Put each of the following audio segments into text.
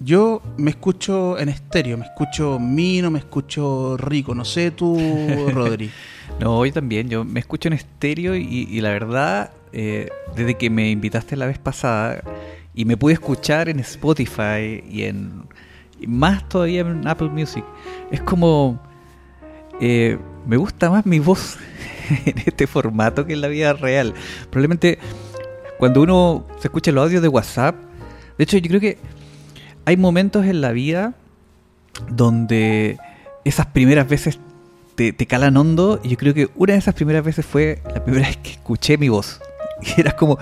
Yo me escucho en estéreo, me escucho Mino, me escucho rico, no sé tú, Rodri. no, hoy también, yo me escucho en estéreo y, la verdad, eh, desde que me invitaste la vez pasada y me pude escuchar en Spotify y en más todavía en Apple Music, es como eh, me gusta más mi voz en este formato que en la vida real. Probablemente cuando uno se escucha los audios de WhatsApp, de hecho yo creo que hay momentos en la vida donde esas primeras veces te, calan hondo y yo creo que una de esas primeras veces fue la primera vez que escuché mi voz. Y era como,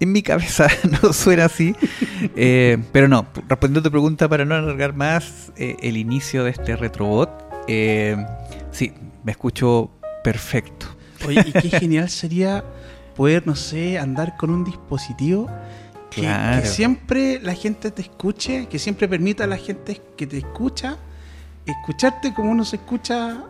en mi cabeza no suena así. Eh, pero no, respondiendo a tu pregunta para no alargar más eh, el inicio de este retrobot, eh, sí, me escucho perfecto. Oye, y qué genial sería poder, no sé, andar con un dispositivo que, siempre la gente te escuche, que siempre permita a la gente que te escucha escucharte como uno se escucha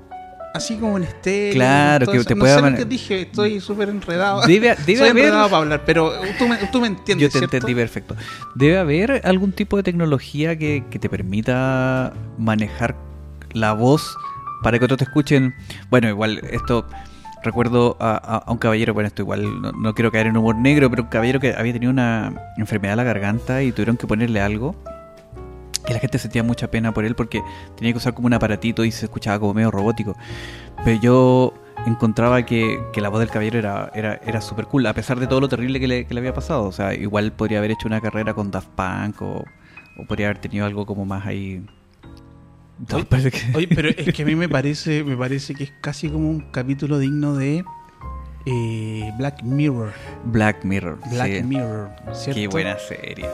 así como en estéreo. Claro, que te no pueda... Sé lo que dije, estoy súper enredado. Debe, debe enredado para hablar, pero tú me, tú me entiendes, Yo te entendí perfecto. Debe haber algún tipo de tecnología que, que te permita manejar la voz para que otros te escuchen. Bueno, igual esto recuerdo a, un caballero, bueno, esto igual no, quiero caer en humor negro, pero un caballero que había tenido una enfermedad en la garganta y tuvieron que ponerle algo. Y la gente sentía mucha pena por él porque tenía que usar como un aparatito y se escuchaba como medio robótico. Pero yo encontraba que, la voz del caballero era, era, era súper cool, a pesar de todo lo terrible que le, que le, había pasado. O sea, igual podría haber hecho una carrera con Daft Punk o, o podría haber tenido algo como más ahí Oye, pero es que a mí me parece, me parece que es casi como un capítulo digno de eh, Black Mirror. Black Mirror. Black Mirror, Qué buena serie.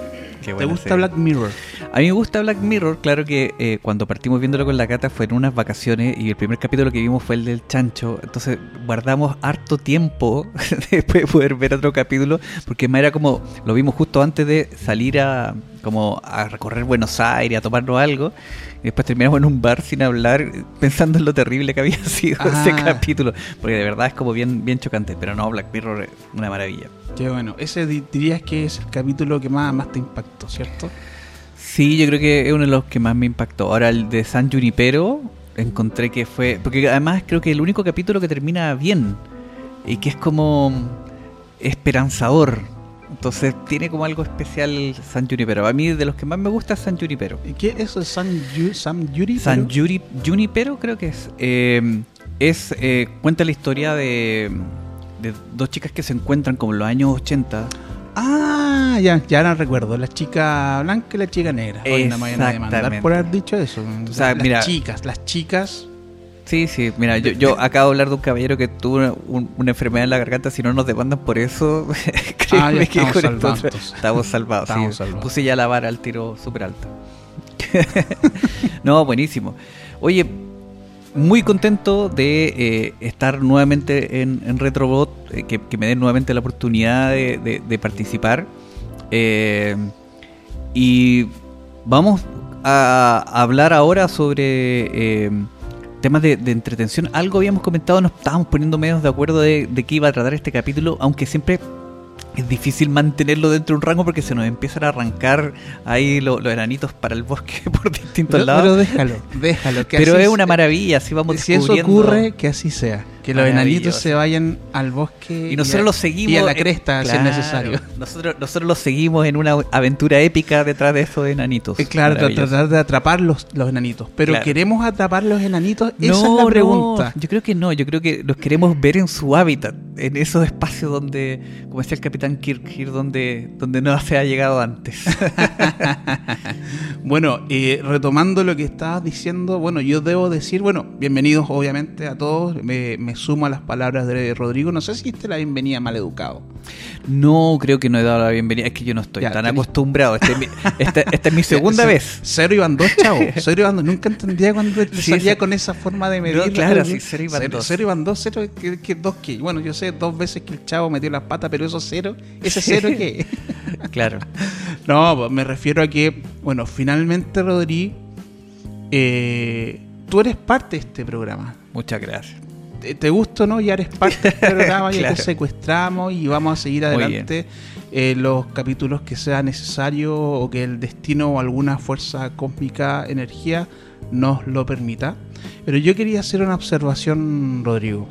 ¿Te gusta Black Mirror? A mí me gusta Black Mirror, claro que eh, cuando partimos viéndolo con la cata fue en unas vacaciones y el primer capítulo que vimos fue el del chancho, entonces guardamos harto tiempo después de poder ver otro capítulo, porque era como, lo vimos justo antes de salir a como a recorrer Buenos Aires, a tomarnos algo, y después terminamos en un bar sin hablar, pensando en lo terrible que había sido ese ah. capítulo, porque de verdad es como bien, bien chocante, pero no, Black Mirror es una maravilla. Qué bueno, ese dirías que es el capítulo que más, más te impactó, ¿cierto? Sí, yo creo que es uno de los que más me impactó. Ahora el de San Junipero, encontré que fue, porque además creo que el único capítulo que termina bien, y que es como esperanzador entonces tiene como algo especial San Junipero. A mí de los que más me gusta es San Junipero. ¿Y qué es eso? ¿San, San Junipero? San Junipero creo que es. Eh, es eh, cuenta la historia de, de, dos chicas que se encuentran como en los años 80. Ah, ya, ya no recuerdo. La chica blanca y la chica negra. Hoy no me a demandar por haber dicho eso. O sea, las chicas, las chicas Sí, sí, mira, yo, yo acabo de hablar de un caballero que tuvo una, enfermedad en la garganta, si no nos demandan por eso, ah, que estamos, salvados. estamos salvados. Estamos salvados. Puse ya la vara al tiro súper alta. no, buenísimo. Oye, muy contento de eh, estar nuevamente en, en Retrobot, eh, que, me den nuevamente la oportunidad de, participar. Eh, y vamos a hablar ahora sobre temas de, entretención. Algo habíamos comentado, nos estábamos poniendo menos de acuerdo de, de qué iba a tratar este capítulo, aunque siempre es difícil mantenerlo dentro de un rango porque se nos empiezan a arrancar ahí los enanitos para el bosque por distintos lados. Pero déjalo, déjalo. pero es una maravilla, así vamos Si eso ocurre, que así sea. Que los enanitos se vayan al bosque y nosotros los seguimos y a la cresta si es necesario. Nosotros, nosotros los seguimos en una aventura épica detrás de esos enanitos. Eh, claro, tratar de atrapar los, los enanitos. Pero ¿queremos atrapar los enanitos? Esa es la pregunta. yo creo que no, yo creo que los queremos ver en su hábitat, en esos espacios donde, como decía el capitán Kirk, donde, donde no se ha llegado antes. bueno, eh, retomando lo que estabas diciendo, bueno, yo debo decir, bueno, bienvenidos obviamente a todos. Me, me sumo a las palabras de Rodrigo. No sé si este la bienvenida mal educado. No, creo que no he dado la bienvenida. Es que yo no estoy tan acostumbrado. Este esta, es mi segunda vez. Cero iban dos, chavo. Cero iban dos. Nunca entendía cuando salía con esa forma de medir. claro, sí, cero iban dos. Cero iban dos, cero, que, dos que. Bueno, yo sé dos veces que el chavo metió las patas, pero eso cero. ¿Ese cero qué? claro. No, pues, me refiero a que, bueno, finalmente, Rodrigo, eh, tú eres parte de este programa. Muchas gracias. Te, gusta no, ya eres parte del programa, ya te secuestramos y vamos a seguir adelante eh, los capítulos que sea necesario o que el destino o alguna fuerza cósmica, energía, nos lo permita. Pero yo quería hacer una observación, Rodrigo.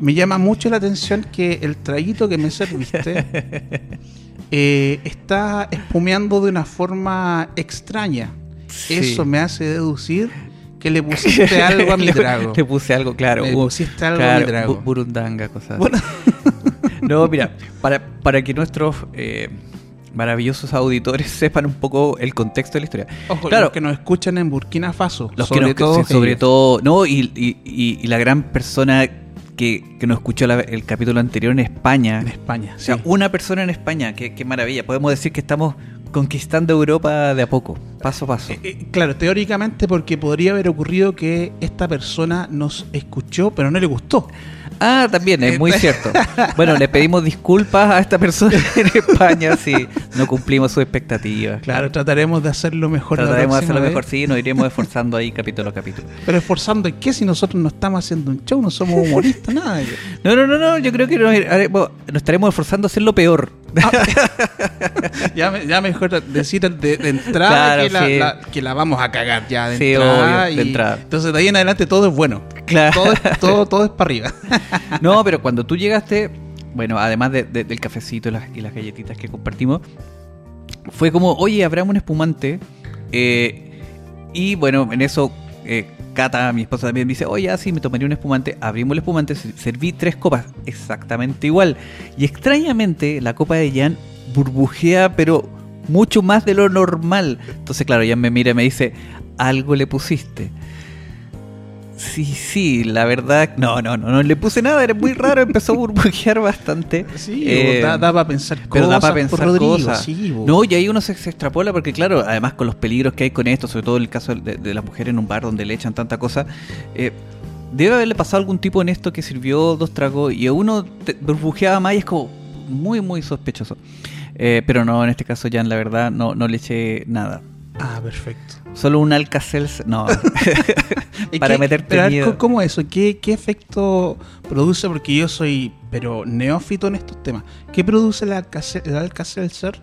Me llama mucho la atención que el traguito que me serviste eh, está espumeando de una forma extraña. Eso me hace deducir que le pusiste algo a mi trago. Le puse algo, claro. Le pusiste algo a mi trago. burundanga, cosas. no, mira, para, para que nuestros eh, maravillosos auditores sepan un poco el contexto de la historia. Ojo, claro, los que nos escuchan en Burkina Faso. Los sobre todo. sobre todo, no, y, y, la gran persona que, que nos escuchó el capítulo anterior en España. En España. O sea, una persona en España. Qué, qué maravilla. Podemos decir que estamos conquistando Europa de a poco, paso a paso. Eh, eh, claro, teóricamente porque podría haber ocurrido que esta persona nos escuchó, pero no le gustó. Ah, también, es muy cierto. Bueno, le pedimos disculpas a esta persona en España si no cumplimos sus expectativas. Claro, trataremos de hacerlo mejor. Trataremos de hacerlo mejor, sí, nos iremos esforzando ahí capítulo a capítulo. Pero esforzando en qué si nosotros no estamos haciendo un show, no somos humoristas, nada. No, no, no, no, yo creo que nos, nos estaremos esforzando a hacer lo peor. ya, ya, mejor decir de, entrada que, la, vamos a cagar ya de, entrada, Entonces de ahí en adelante todo es bueno. Claro. Todo, todo, es para arriba. no, pero cuando tú llegaste, bueno, además del cafecito y las, galletitas que compartimos, fue como, oye, abramos un espumante. Eh, y bueno, en eso eh, Cata, mi esposa también me dice, oye, así me tomaría un espumante. Abrimos el espumante, serví tres copas, exactamente igual. Y extrañamente, la copa de Jan burbujea, pero mucho más de lo normal. Entonces, claro, Jan me mira y me dice, algo le pusiste. Sí, sí, la verdad, no, no, no, no le puse nada, era muy raro, empezó a burbujear bastante. Sí, eh, da, para pensar cosas. Pero da para pensar cosas. no, y ahí uno se, extrapola porque, claro, además con los peligros que hay con esto, sobre todo el caso de, de las mujeres en un bar donde le echan tanta cosa, eh, debe haberle pasado algún tipo en esto que sirvió dos tragos y a uno burbujeaba más y es como muy, muy sospechoso. Eh, pero no, en este caso, ya la verdad, no, no le eché nada. Ah, perfecto. Solo un Alcacel. No. para meterte miedo. ¿Cómo eso? ¿Qué, ¿Qué efecto produce? Porque yo soy, pero neófito en estos temas. ¿Qué produce el Alka-Seltzer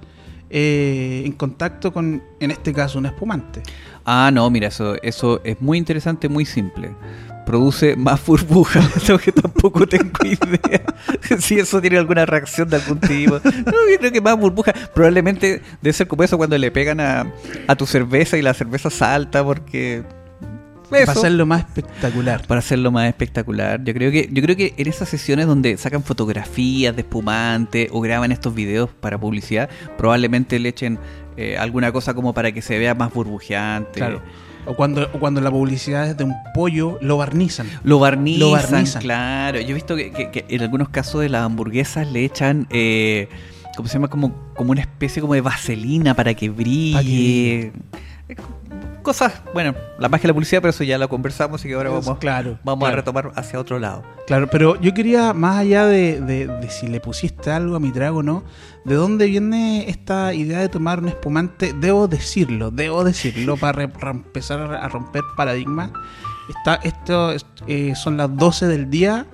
eh, en contacto con, en este caso, un espumante? Ah, no, mira, eso, eso es muy interesante, muy simple produce más burbujas, lo que tampoco tengo idea si eso tiene alguna reacción de algún tipo. No, yo creo que más burbujas. Probablemente debe ser como eso cuando le pegan a, a tu cerveza y la cerveza salta porque para hacerlo más espectacular. Para hacerlo más espectacular. Yo creo que, yo creo que en esas sesiones donde sacan fotografías de espumante o graban estos videos para publicidad, probablemente le echen eh, alguna cosa como para que se vea más burbujeante. Claro. O cuando, cuando la publicidad es de un pollo, lo barnizan. Lo barnizan, claro. Yo he visto que, en algunos casos de las hamburguesas le echan, eh, ¿cómo se llama? Como, como una especie como de vaselina para que brille cosas, bueno, la magia de la publicidad, pero eso ya lo conversamos y que ahora vamos, claro, vamos a retomar hacia otro lado. Claro, pero yo quería, más allá de, si le pusiste algo a mi trago o no, ¿de dónde viene esta idea de tomar un espumante? Debo decirlo, debo decirlo, para empezar a romper paradigmas. Está, esto eh, son las 12 del día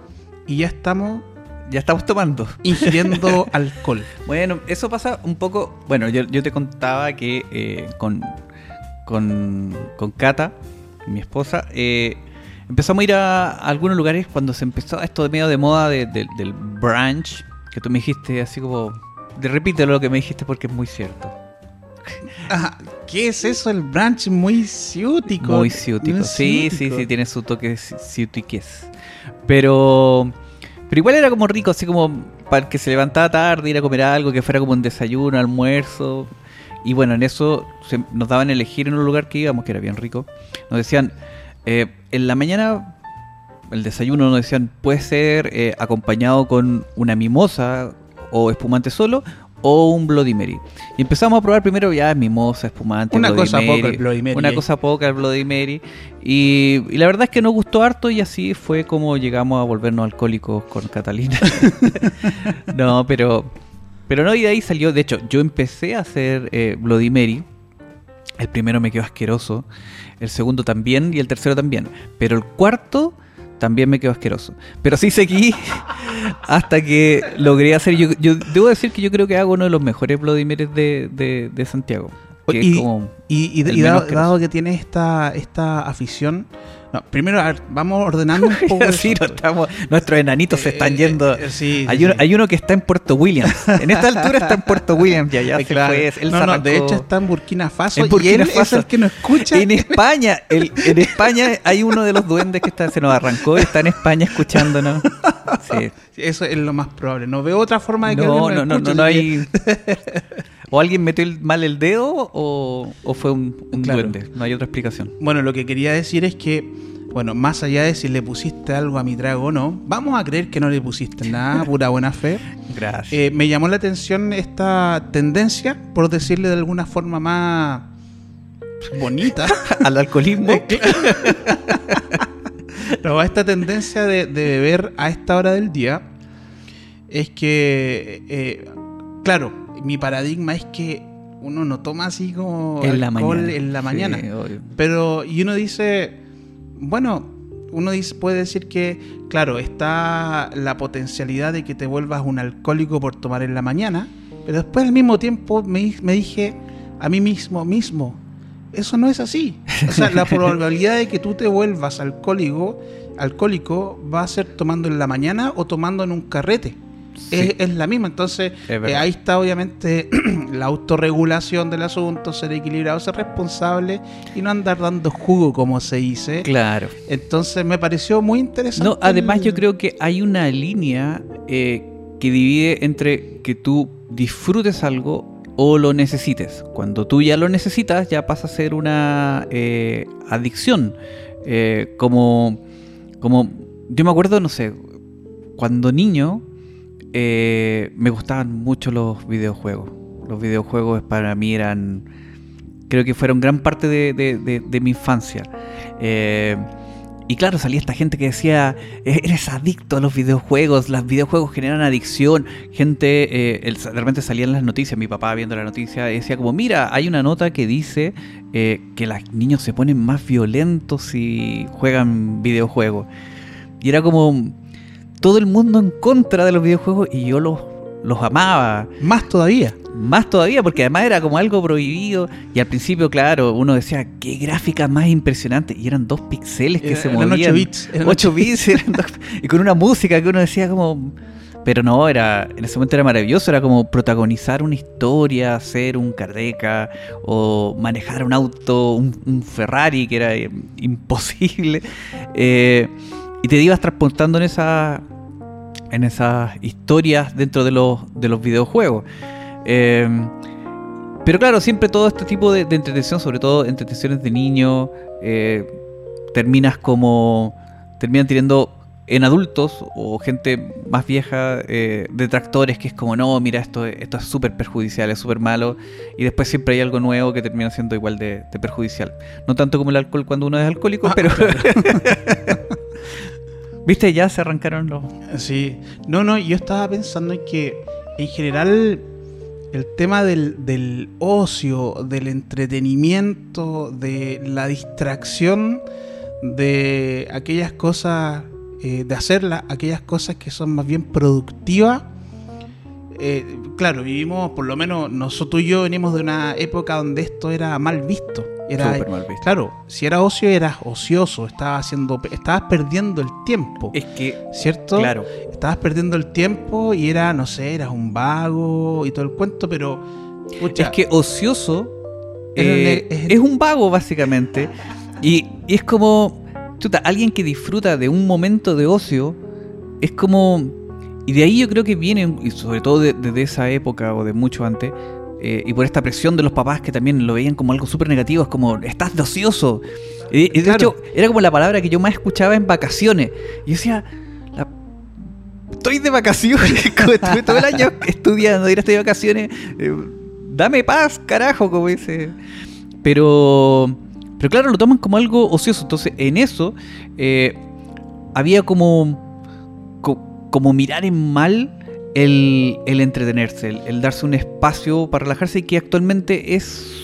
y ya estamos ya estamos tomando. Ingiriendo alcohol. Bueno, eso pasa un poco. Bueno, yo, te contaba que eh, con con, con Kata, mi esposa, eh, empezamos a ir a, algunos lugares cuando se empezó esto de medio de moda del brunch, que tú me dijiste así como... De, repítelo lo que me dijiste porque es muy cierto. ¿Qué es eso? El brunch muy ciútico. Muy ciútico. sí, sí, sí, tiene su toque ciutiques. Pero... Pero igual era como rico, así como para el que se levantaba tarde, ir a comer algo, que fuera como un desayuno, almuerzo. Y bueno, en eso nos daban a elegir en un lugar que íbamos, que era bien rico. Nos decían, eh, en la mañana, el desayuno nos decían, puede ser eh, acompañado con una mimosa o espumante solo o un Bloody Mary. Y empezamos a probar primero ya mimosa, espumante, una cosa poca el Bloody Mary. Una cosa poca el Bloody Mary. Y, y, la verdad es que nos gustó harto y así fue como llegamos a volvernos alcohólicos con Catalina. no, pero pero no, y de ahí salió, de hecho, yo empecé a hacer eh, Bloody Mary. El primero me quedó asqueroso, el segundo también y el tercero también. Pero el cuarto también me quedó asqueroso. Pero sí seguí hasta que logré hacer. Yo, yo debo decir que yo creo que hago uno de los mejores Bloody de, de, Santiago. y, dado, que tiene esta, esta afición, no, primero, vamos ordenando un poco. sí, estamos, nuestros enanitos se están eh, yendo. Eh, hay, uno, hay, uno, que está en Puerto Williams. En esta altura está en Puerto Williams. Ya, ya se fue. no, no, de hecho está en Burkina Faso. En Burkina Faso. es el que no escucha. En España, el, en España hay uno de los duendes que está, se nos arrancó y está en España escuchándonos. Sí. Eso es lo más probable. No veo otra forma de que no, no, no, no, no hay. O alguien metió mal el dedo o, fue un, duende. No hay otra explicación. Bueno, lo que quería decir es que, bueno, más allá de si le pusiste algo a mi trago o no, vamos a creer que no le pusiste nada, pura buena fe. Gracias. Eh, me llamó la atención esta tendencia, por decirle de alguna forma más bonita. Al alcoholismo. no, esta tendencia de, beber a esta hora del día es que, eh, claro, mi paradigma es que uno no toma así como en alcohol la en la mañana. pero, y uno dice, bueno, uno dice, puede decir que, claro, está la potencialidad de que te vuelvas un alcohólico por tomar en la mañana, pero después al mismo tiempo me, me dije a mí mismo, mismo, eso no es así. O sea, la probabilidad de que tú te vuelvas alcohólico, alcohólico va a ser tomando en la mañana o tomando en un carrete es, la misma. Entonces, eh, ahí está obviamente la autorregulación del asunto, ser equilibrado, ser responsable y no andar dando jugo, como se dice. Claro. Entonces, me pareció muy interesante. No, además, yo creo que hay una línea eh, que divide entre que tú disfrutes algo o lo necesites. Cuando tú ya lo necesitas, ya pasa a ser una eh, adicción. como, como, yo me acuerdo, no sé, cuando niño, eh, me gustaban mucho los videojuegos. Los videojuegos para mí eran, creo que fueron gran parte de, mi infancia. Eh, y claro, salía esta gente que decía, e-, eres adicto a los videojuegos, los videojuegos generan adicción. Gente, eh, de repente salían las noticias, mi papá viendo la noticia decía como, mira, hay una nota que dice que los niños se ponen más violentos si juegan videojuegos. Y era como, todo el mundo en contra de los videojuegos y yo los, los amaba. Más todavía. Más todavía, porque además era como algo prohibido. Y al principio, claro, uno decía, qué gráfica más impresionante. Y eran dos píxeles que se movían. 8 bits. 8 bits. y con una música que uno decía como... Pero no, era en ese momento era maravilloso, era como protagonizar una historia, hacer un Cardeca o manejar un auto, un, Ferrari, que era eh, imposible. Eh, y te ibas transportando en esa en esas historias dentro de los, de los videojuegos. Em, pero claro, siempre todo este tipo de, entretención, sobre todo entretenciones de niños, eh, terminas como. terminan teniendo en adultos o gente más vieja eh, detractores que es como, no, mira, esto, esto es súper perjudicial, es súper malo. Y después siempre hay algo nuevo que termina siendo igual de, perjudicial. No tanto como el alcohol cuando uno es alcohólico, ah, pero. ¿Viste? Ya se arrancaron los. Sí. No, no, yo estaba pensando en que en general el tema del, ocio, del entretenimiento, de la distracción de aquellas cosas, eh, de hacerlas, aquellas cosas que son más bien productivas. Eh, claro, vivimos, por lo menos nosotros y yo venimos de una época donde esto era mal visto. Era, Claro, si era ocio, eras ocioso, estabas, haciendo, estabas perdiendo el tiempo. Es que. ¿Cierto? Claro. Estabas perdiendo el tiempo y era, no sé, eras un vago y todo el cuento, pero. es que ocioso eh, es, un vago, básicamente. Y, es como. Chuta, alguien que disfruta de un momento de ocio es como. Y de ahí yo creo que viene, y sobre todo desde de esa época o de mucho antes, eh, y por esta presión de los papás que también lo veían como algo súper negativo, es como, estás de ocioso. Y, de hecho, era como la palabra que yo más escuchaba en vacaciones. Y yo decía, estoy de vacaciones, estuve todo el año estudiando, estoy de vacaciones, eh, dame paz, carajo, como dice. Pero, pero claro, lo toman como algo ocioso. Entonces, en eso eh, había como, como mirar en mal el, entretenerse, el, darse un espacio para relajarse y que actualmente es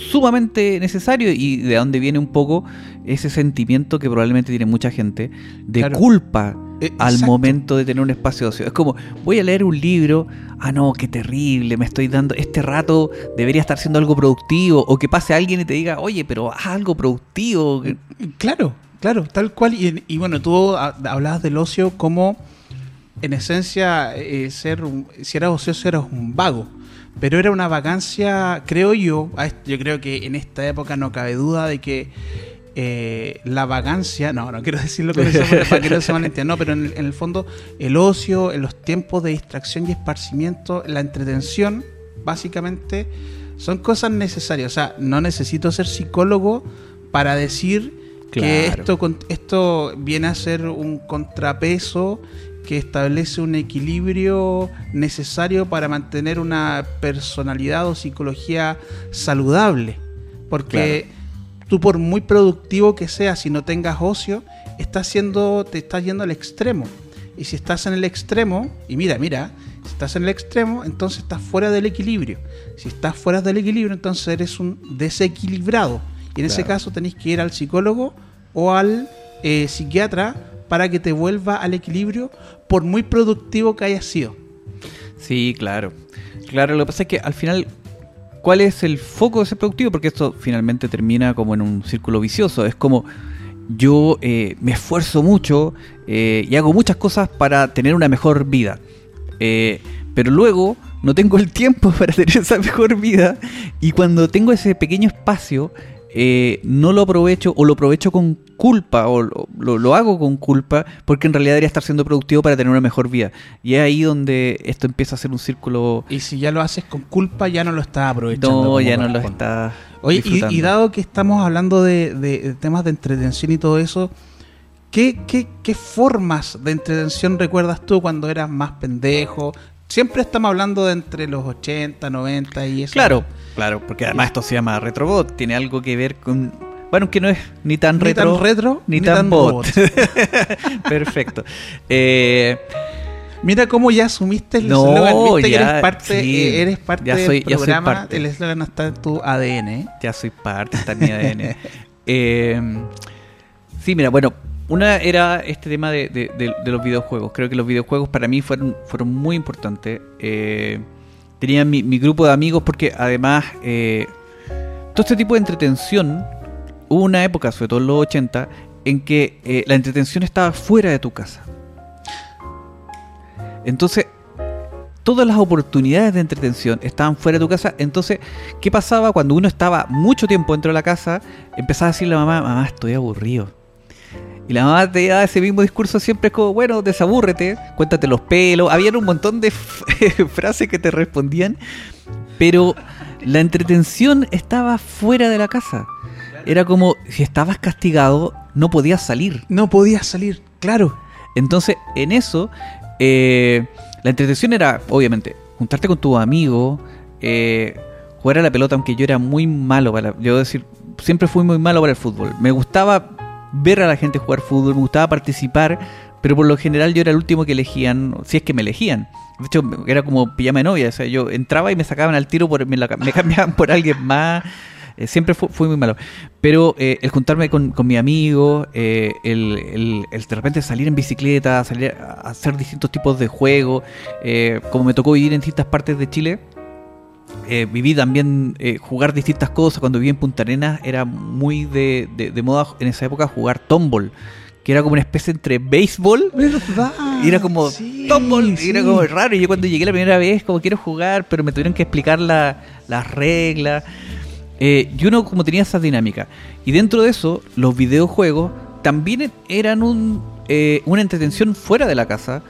sumamente necesario y de dónde viene un poco ese sentimiento que probablemente tiene mucha gente de culpa eh, al momento de tener un espacio de ocio. Es como, voy a leer un libro, ah no, qué terrible, me estoy dando, este rato debería estar haciendo algo productivo, o que pase alguien y te diga, oye, pero haz algo productivo. Claro, claro, tal cual. Y, bueno, tú hablabas del ocio como, en esencia, eh, ser si eras ocioso eras un vago. Pero era una vacancia, creo yo, yo creo que en esta época no cabe duda de que eh, la vagancia, no, no quiero decirlo con eso para que no se malentienda, no, pero en el, fondo el ocio, en los tiempos de distracción y esparcimiento, la entretención, básicamente, son cosas necesarias. O sea, no necesito ser psicólogo para decir que esto, esto viene a ser un contrapeso que establece un equilibrio necesario para mantener una personalidad o psicología saludable. Porque tú por muy productivo que seas, si no tengas ocio, estás siendo, te estás yendo al extremo. Y si estás en el extremo, y mira, mira, si estás en el extremo, entonces estás fuera del equilibrio. Si estás fuera del equilibrio, entonces eres un desequilibrado. Y en ese caso tenéis que ir al psicólogo o al eh, psiquiatra para que te vuelva al equilibrio, por muy productivo que hayas sido. Sí, claro. Claro, lo que pasa es que al final cuál es el foco de ser productivo, porque esto finalmente termina como en un círculo vicioso. Es como yo eh, me esfuerzo mucho eh, y hago muchas cosas para tener una mejor vida. Eh, pero luego no tengo el tiempo para tener esa mejor vida y cuando tengo ese pequeño espacio eh, no lo aprovecho o lo aprovecho con culpa o lo, hago con culpa porque en realidad debería estar siendo productivo para tener una mejor vida. Y es ahí donde esto empieza a ser un círculo... Y si ya lo haces con culpa ya no lo estás aprovechando. No, ya no lo estás... Oye, y, dado que estamos hablando de, temas de entretención y todo eso, ¿qué, qué, qué formas de entretención recuerdas tú cuando eras más pendejo? Siempre estamos hablando de entre los 80, 90 y eso. Claro, claro, porque además esto se llama Retrobot, tiene algo que ver con... Bueno, que no es ni tan retro, tan retro ni, tan, bot. Perfecto. Eh, Mira cómo ya asumiste el no, ya, eres parte, eh, eres parte del programa, el eslogan está en tu ADN. ¿eh? Ya soy parte, está en mi ADN. sí, mira, bueno, una era este tema de, los videojuegos. Creo que los videojuegos para mí fueron, fueron muy importantes. Eh, tenía mi, grupo de amigos porque además eh, todo este tipo de entretención, hubo una época, sobre todo en los 80, en que eh, la entretención estaba fuera de tu casa. Entonces, todas las oportunidades de entretención estaban fuera de tu casa. Entonces, ¿qué pasaba cuando uno estaba mucho tiempo dentro de la casa? Empezaba a decirle a mamá, mamá, estoy aburrido y la mamá te da ese mismo discurso siempre es como, bueno, desabúrrete, cuéntate los pelos. Habían un montón de frases que te respondían, pero la entretención estaba fuera de la casa. Era como, si estabas castigado, no podías salir. No podías salir, claro. Entonces, en eso, eh, la entretención era, obviamente, juntarte con tu amigo, eh, jugar a la pelota, aunque yo era muy malo para... Yo decir, siempre fui muy malo para el fútbol. Me gustaba ver a la gente jugar fútbol, me gustaba participar, pero por lo general yo era el último que elegían, si es que me elegían. De hecho, era como pijama de novia, o sea, yo entraba y me sacaban al tiro, por, me, cambiaban por alguien más. Eh, siempre fui muy malo. Pero eh, el juntarme con, mi amigo, eh, el, de repente salir en bicicleta, salir a hacer distintos tipos de juegos, como me tocó vivir en distintas partes de Chile, eh, viví también eh, jugar distintas cosas. Cuando viví en Punta Arenas era muy de, de, moda en esa época jugar tombol, que era como una especie entre béisbol. Y era como sí, y era como raro. Y yo cuando llegué la primera vez, como quiero jugar, pero me tuvieron que explicar la, las reglas. Eh, y uno como tenía esa dinámica. Y dentro de eso, los videojuegos también eran un, una entretención fuera de la casa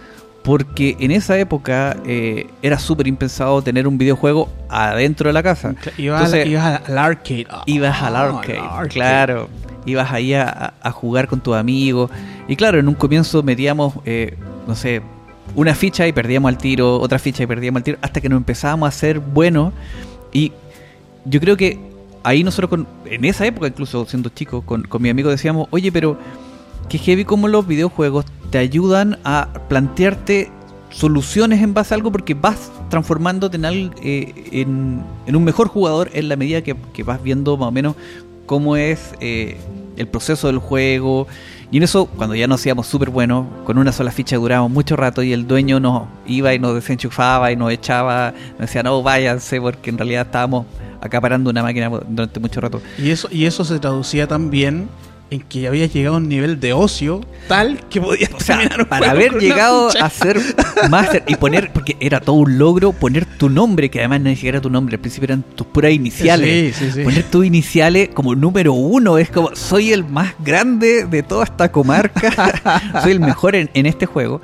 porque en esa época eh, era súper impensado tener un videojuego adentro de la casa. Ibas, al arcade. ibas al ah, arcade, claro. Ibas ahí a, jugar con tus amigos. Y claro, en un comienzo metíamos, eh, no sé, una ficha y perdíamos al tiro, otra ficha y perdíamos al tiro, hasta que nos empezábamos a hacer buenos. Y yo creo que ahí nosotros, con, en esa época, incluso siendo chicos, con, con mi amigo decíamos, oye, pero que heavy como los videojuegos te ayudan a plantearte soluciones en base a algo porque vas transformándote en, eh, en, un mejor jugador en la medida que, vas viendo más o menos cómo es eh, el proceso del juego. Y en eso, cuando ya nos hacíamos súper buenos, con una sola ficha durábamos mucho rato y el dueño nos iba y nos desenchufaba y nos echaba, nos decía, no, váyanse, porque en realidad estábamos acaparando una máquina durante mucho rato. Y eso, y eso se traducía también en que habías llegado a un nivel de ocio tal que podías o sea, para haber llegado a ser máster y poner porque era todo un logro poner tu nombre que además no ni siquiera tu nombre al principio eran tus puras iniciales. Poner tus iniciales como número uno es como soy el más grande de toda esta comarca soy el mejor en, este juego.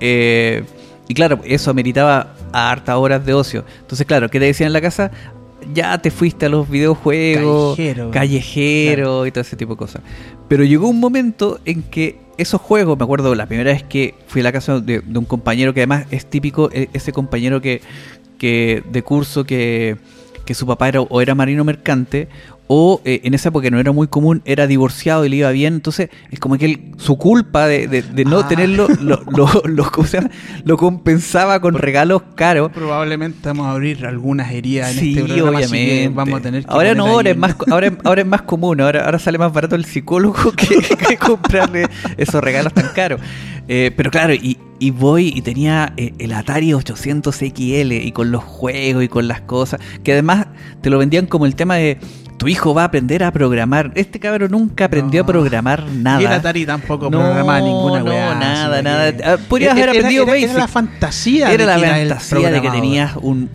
Eh, y claro eso ameritaba a hartas horas de ocio. Entonces claro ¿qué te decían en la casa? Ya te fuiste a los videojuegos, callejero, y todo ese tipo de cosas. Pero llegó un momento en que esos juegos, me acuerdo la primera vez que fui a la casa de, un compañero que además es típico, e, ese compañero que, que de curso que, que su papá era o era marino mercante o eh, en esa época no era muy común, era divorciado y le iba bien, entonces es como que su culpa de, no ah. tenerlo lo, lo, lo, compensaba con regalos caros. Probablemente vamos a abrir algunas heridas en este programa, obviamente. vamos a tener ahora no, ahora es, más, ahora, ahora es más común, ahora, ahora sale más barato el psicólogo que, comprarle esos regalos tan caros. Eh, pero claro, y, y voy y tenía eh, el Atari 800 XL y con los juegos y con las cosas, que además te lo vendían como el tema de tu hijo va a aprender a programar. Este cabrón nunca aprendió a programar nada. Y el Atari tampoco programaba ninguna No, nada, nada. Ah, podrías haber aprendido era, era, la fantasía. Era la fantasía de que tenías un,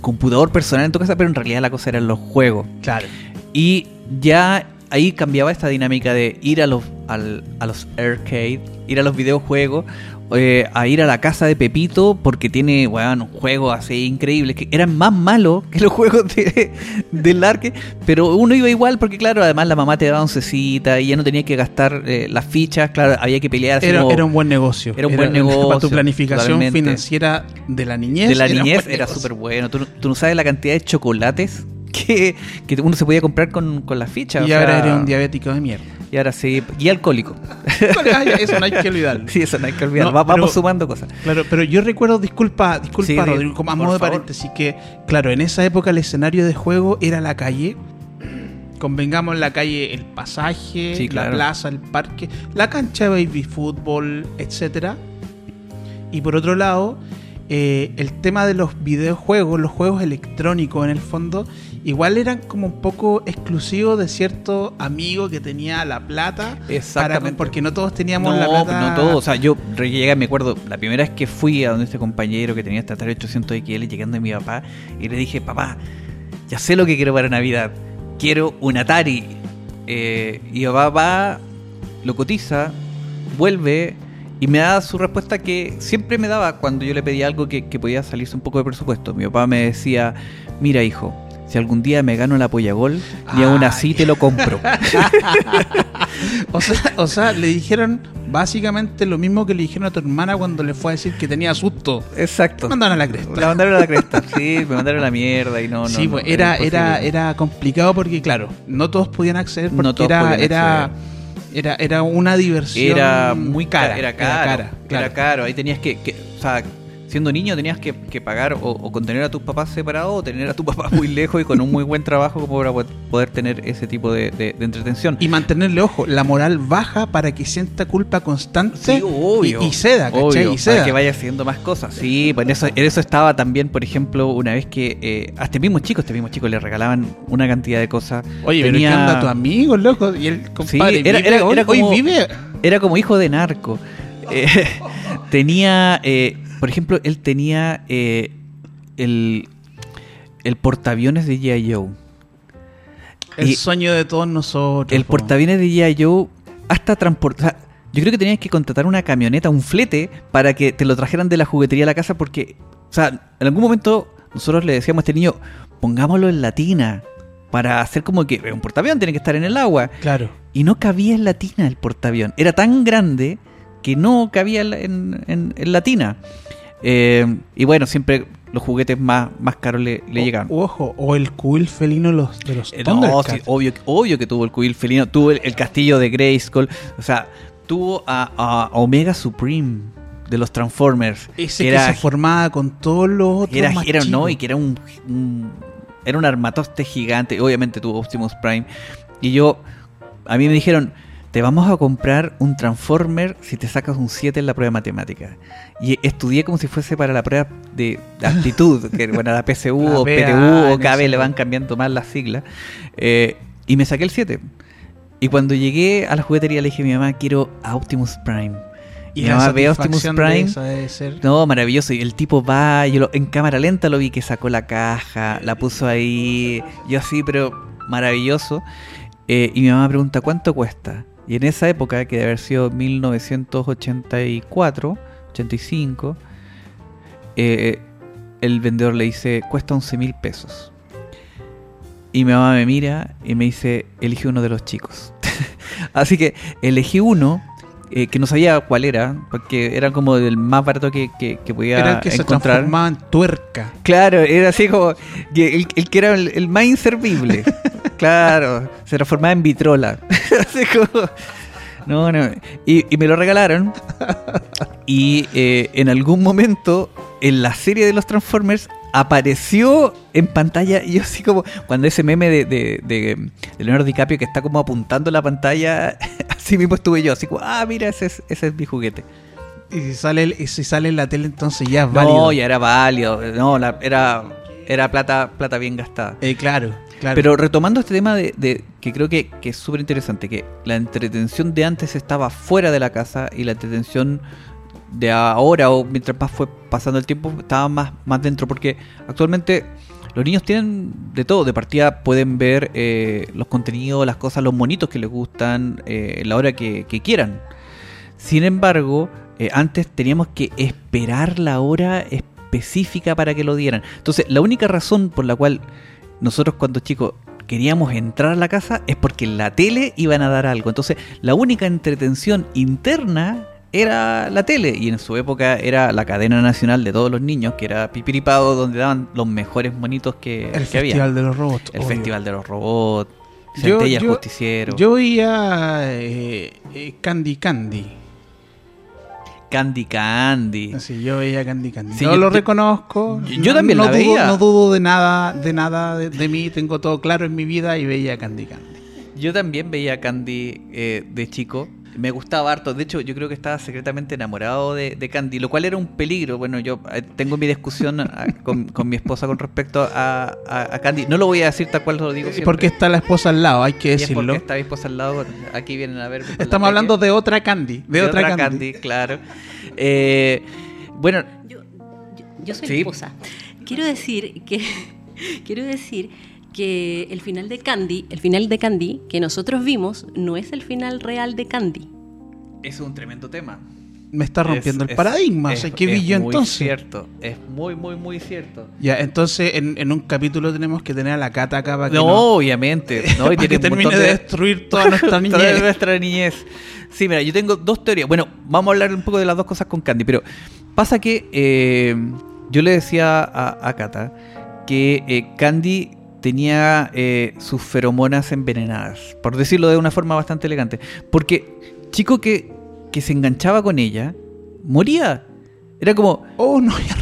computador personal en tu casa, pero en realidad la cosa eran los juegos. Claro. Y ya ahí cambiaba esta dinámica de ir a los, al, a los arcade, ir a los videojuegos eh, a ir a la casa de Pepito porque tiene, bueno, un juego así increíble, que eran más malos que los juegos de, del arque, pero uno iba igual porque, claro, además la mamá te daba oncecita y ya no tenía que gastar eh, las fichas, claro, había que pelear. Era, era un buen negocio. Era un buen negocio. Para tu planificación financiera de la niñez. De la niñez era súper bueno. ¿Tú, tú no sabes la cantidad de chocolates que, que uno se podía comprar con, con las fichas. Y ahora eres un diabético de mierda. Y ahora sí, y alcohólico. eso no hay que olvidar. Sí, eso no hay que olvidar. vamos sumando cosas. Claro, pero yo recuerdo, disculpa, disculpa, Rodrigo, como a modo de paréntesis, que, claro, en esa época el escenario de juego era la calle. Convengamos la calle, el pasaje, la plaza, el parque, la cancha de baby fútbol, etcétera. Y por otro lado, eh, el tema de los videojuegos, los juegos electrónicos en el fondo, igual eran como un poco exclusivos de cierto amigo que tenía la plata. Exactamente. porque no todos teníamos la plata. No todos. O sea, yo llegué, me acuerdo, la primera vez que fui a donde este compañero que tenía este Atari 800 XL, llegando a mi papá, y le dije, papá, ya sé lo que quiero para Navidad. Quiero un Atari. Eh, y papá va, lo cotiza, vuelve y me da su respuesta que siempre me daba cuando yo le pedía algo que, podía salirse un poco de presupuesto. Mi papá me decía, mira hijo, si algún día me gano la polla gol, ni aún así te lo compro. o, sea, o sea, le dijeron básicamente lo mismo que le dijeron a tu hermana cuando le fue a decir que tenía susto. Exacto. Me mandaron a la cresta. La mandaron a la cresta, sí, me mandaron a la mierda y no, Sí, pues era, era, era complicado porque, claro, no todos podían acceder porque era, era era, era una diversión. Era muy cara. Era, caro. Era, caro. Ahí tenías que, que, O sea, siendo niño tenías que, pagar o, contener a tus papás separados o tener a tu papá muy lejos y con un muy buen trabajo como para poder tener ese tipo de, entretención. Y mantenerle, ojo, la moral baja para que sienta culpa constante Y, ceda, ¿cachai? y Para que vaya haciendo más cosas. Sí, pues en eso, en eso estaba también, por ejemplo, una vez que eh, a este mismo chico, este mismo chico le regalaban una cantidad de cosas. Oye, Tenía... pero ¿qué anda tu amigo, loco? Y él, compadre, era, era, como, vive. Era como hijo de narco. Eh, tenía... Eh, por ejemplo, él tenía eh, el, el portaaviones de G.I. Joe. El sueño de todos nosotros. El portaaviones de G.I. Joe hasta transportar. yo creo que tenías que contratar una camioneta, un flete, para que te lo trajeran de la juguetería a la casa, porque, o sea, en algún momento nosotros le decíamos a este niño, pongámoslo en latina, para hacer como que un portaavión tiene que estar en el agua. Claro. Y no cabía en latina el portaavión. Era tan grande que no cabía en, en, latina. Eh, y bueno, siempre los juguetes más, más caros le, le llegaron. Ojo, o el cubil felino los, de los eh, No, obvio, obvio que tuvo el cubil felino. Tuvo el, castillo de Grayskull. O sea, tuvo a, Omega Supreme. de los Transformers. Ese que, se formaba con todos los otros era, era no, y que era un, era un armatoste gigante. Obviamente tuvo Optimus Prime. Y yo, a mí me dijeron, te vamos a comprar un Transformer si te sacas un 7 en la prueba de matemática. Y estudié como si fuese para la prueba de aptitud, que bueno, la PSU o PTU o KB le van cambiando más las siglas. Eh, y me saqué el 7. Y cuando llegué a la juguetería le dije a mi mamá, quiero a Optimus Prime. Y mi mamá ve a Optimus Prime. No, maravilloso. Y el tipo va, yo lo, en cámara lenta lo vi que sacó la caja, la puso ahí. Yo así, pero maravilloso. Eh, y mi mamá pregunta, ¿cuánto cuesta? Y en esa época, que debe haber sido 1984, 85, eh, el vendedor le dice, cuesta 11 mil pesos. Y mi mamá me mira y me dice, elige uno de los chicos. Así que elegí uno eh, que no sabía cuál era, porque era como el más barato que, que, podía era el que encontrar. se transformaba en tuerca. Claro, era así como el, que era el, más inservible. claro, se transformaba en vitrola. así como, no, no. Y, me lo regalaron. Y eh, en algún momento, en la serie de los Transformers, apareció en pantalla y yo así como cuando ese meme de, de, Leonardo DiCaprio que está como apuntando la pantalla, así mismo estuve yo, así como, ah, mira, ese es, ese es mi juguete. Y si sale, si sale en la tele entonces ya es válido. No, ya era válido, no, era, era plata, plata bien gastada. Eh, claro, claro. Pero retomando este tema de, que creo que, que es súper interesante, que la entretención de antes estaba fuera de la casa y la entretención de ahora o mientras más fue pasando el tiempo estaba más, más dentro porque actualmente los niños tienen de todo, de partida pueden ver eh, los contenidos, las cosas, los monitos que les gustan eh, la hora que, quieran. Sin embargo, eh, antes teníamos que esperar la hora específica para que lo dieran. Entonces, la única razón por la cual nosotros cuando chicos queríamos entrar a la casa es porque en la tele iban a dar algo. Entonces, la única entretención interna era la tele y en su época era la cadena nacional de todos los niños, que era Pipiripado, donde daban los mejores monitos que, el Festival de los Robots. El Festival de los Robots, Centella Justiciero. Yo veía eh, eh, Candy Candy. Candy Candy. Sí, yo veía Candy Candy. yo, lo reconozco. Yo, también la veía. no dudo de nada, de nada de, mí. Tengo todo claro en mi vida y veía Candy Candy. Yo también veía Candy eh, de chico me gustaba harto. De hecho, yo creo que estaba secretamente enamorado de, Candy, lo cual era un peligro. Bueno, yo eh, tengo mi discusión ah, con, mi esposa con respecto a, Candy. No lo voy a decir tal cual lo digo. Siempre. Porque está la esposa al lado, hay que decirlo. porque está mi esposa al lado. Aquí vienen a ver. Estamos hablando de otra Candy. De, otra, Candy. claro. Eh, bueno. Yo, soy esposa. Quiero decir que. quiero decir que el final de Candy, el final de Candy que nosotros vimos, no es el final real de Candy. Es un tremendo tema. Me está rompiendo el paradigma. Es, ¿qué vi yo entonces? cierto, es muy, muy, muy cierto. Ya, entonces en, un capítulo tenemos que tener a la cata acá para que. No, obviamente. No, y que termine de... destruir toda nuestra niñez. nuestra niñez. Sí, mira, yo tengo dos teorías. Bueno, vamos a hablar un poco de las dos cosas con Candy, pero pasa que eh, yo le decía a, a Cata que eh, Candy tenía eh, sus feromonas envenenadas, por decirlo de una forma bastante elegante. Porque chico que, que se enganchaba con ella, moría. Era como. Oh, no, ya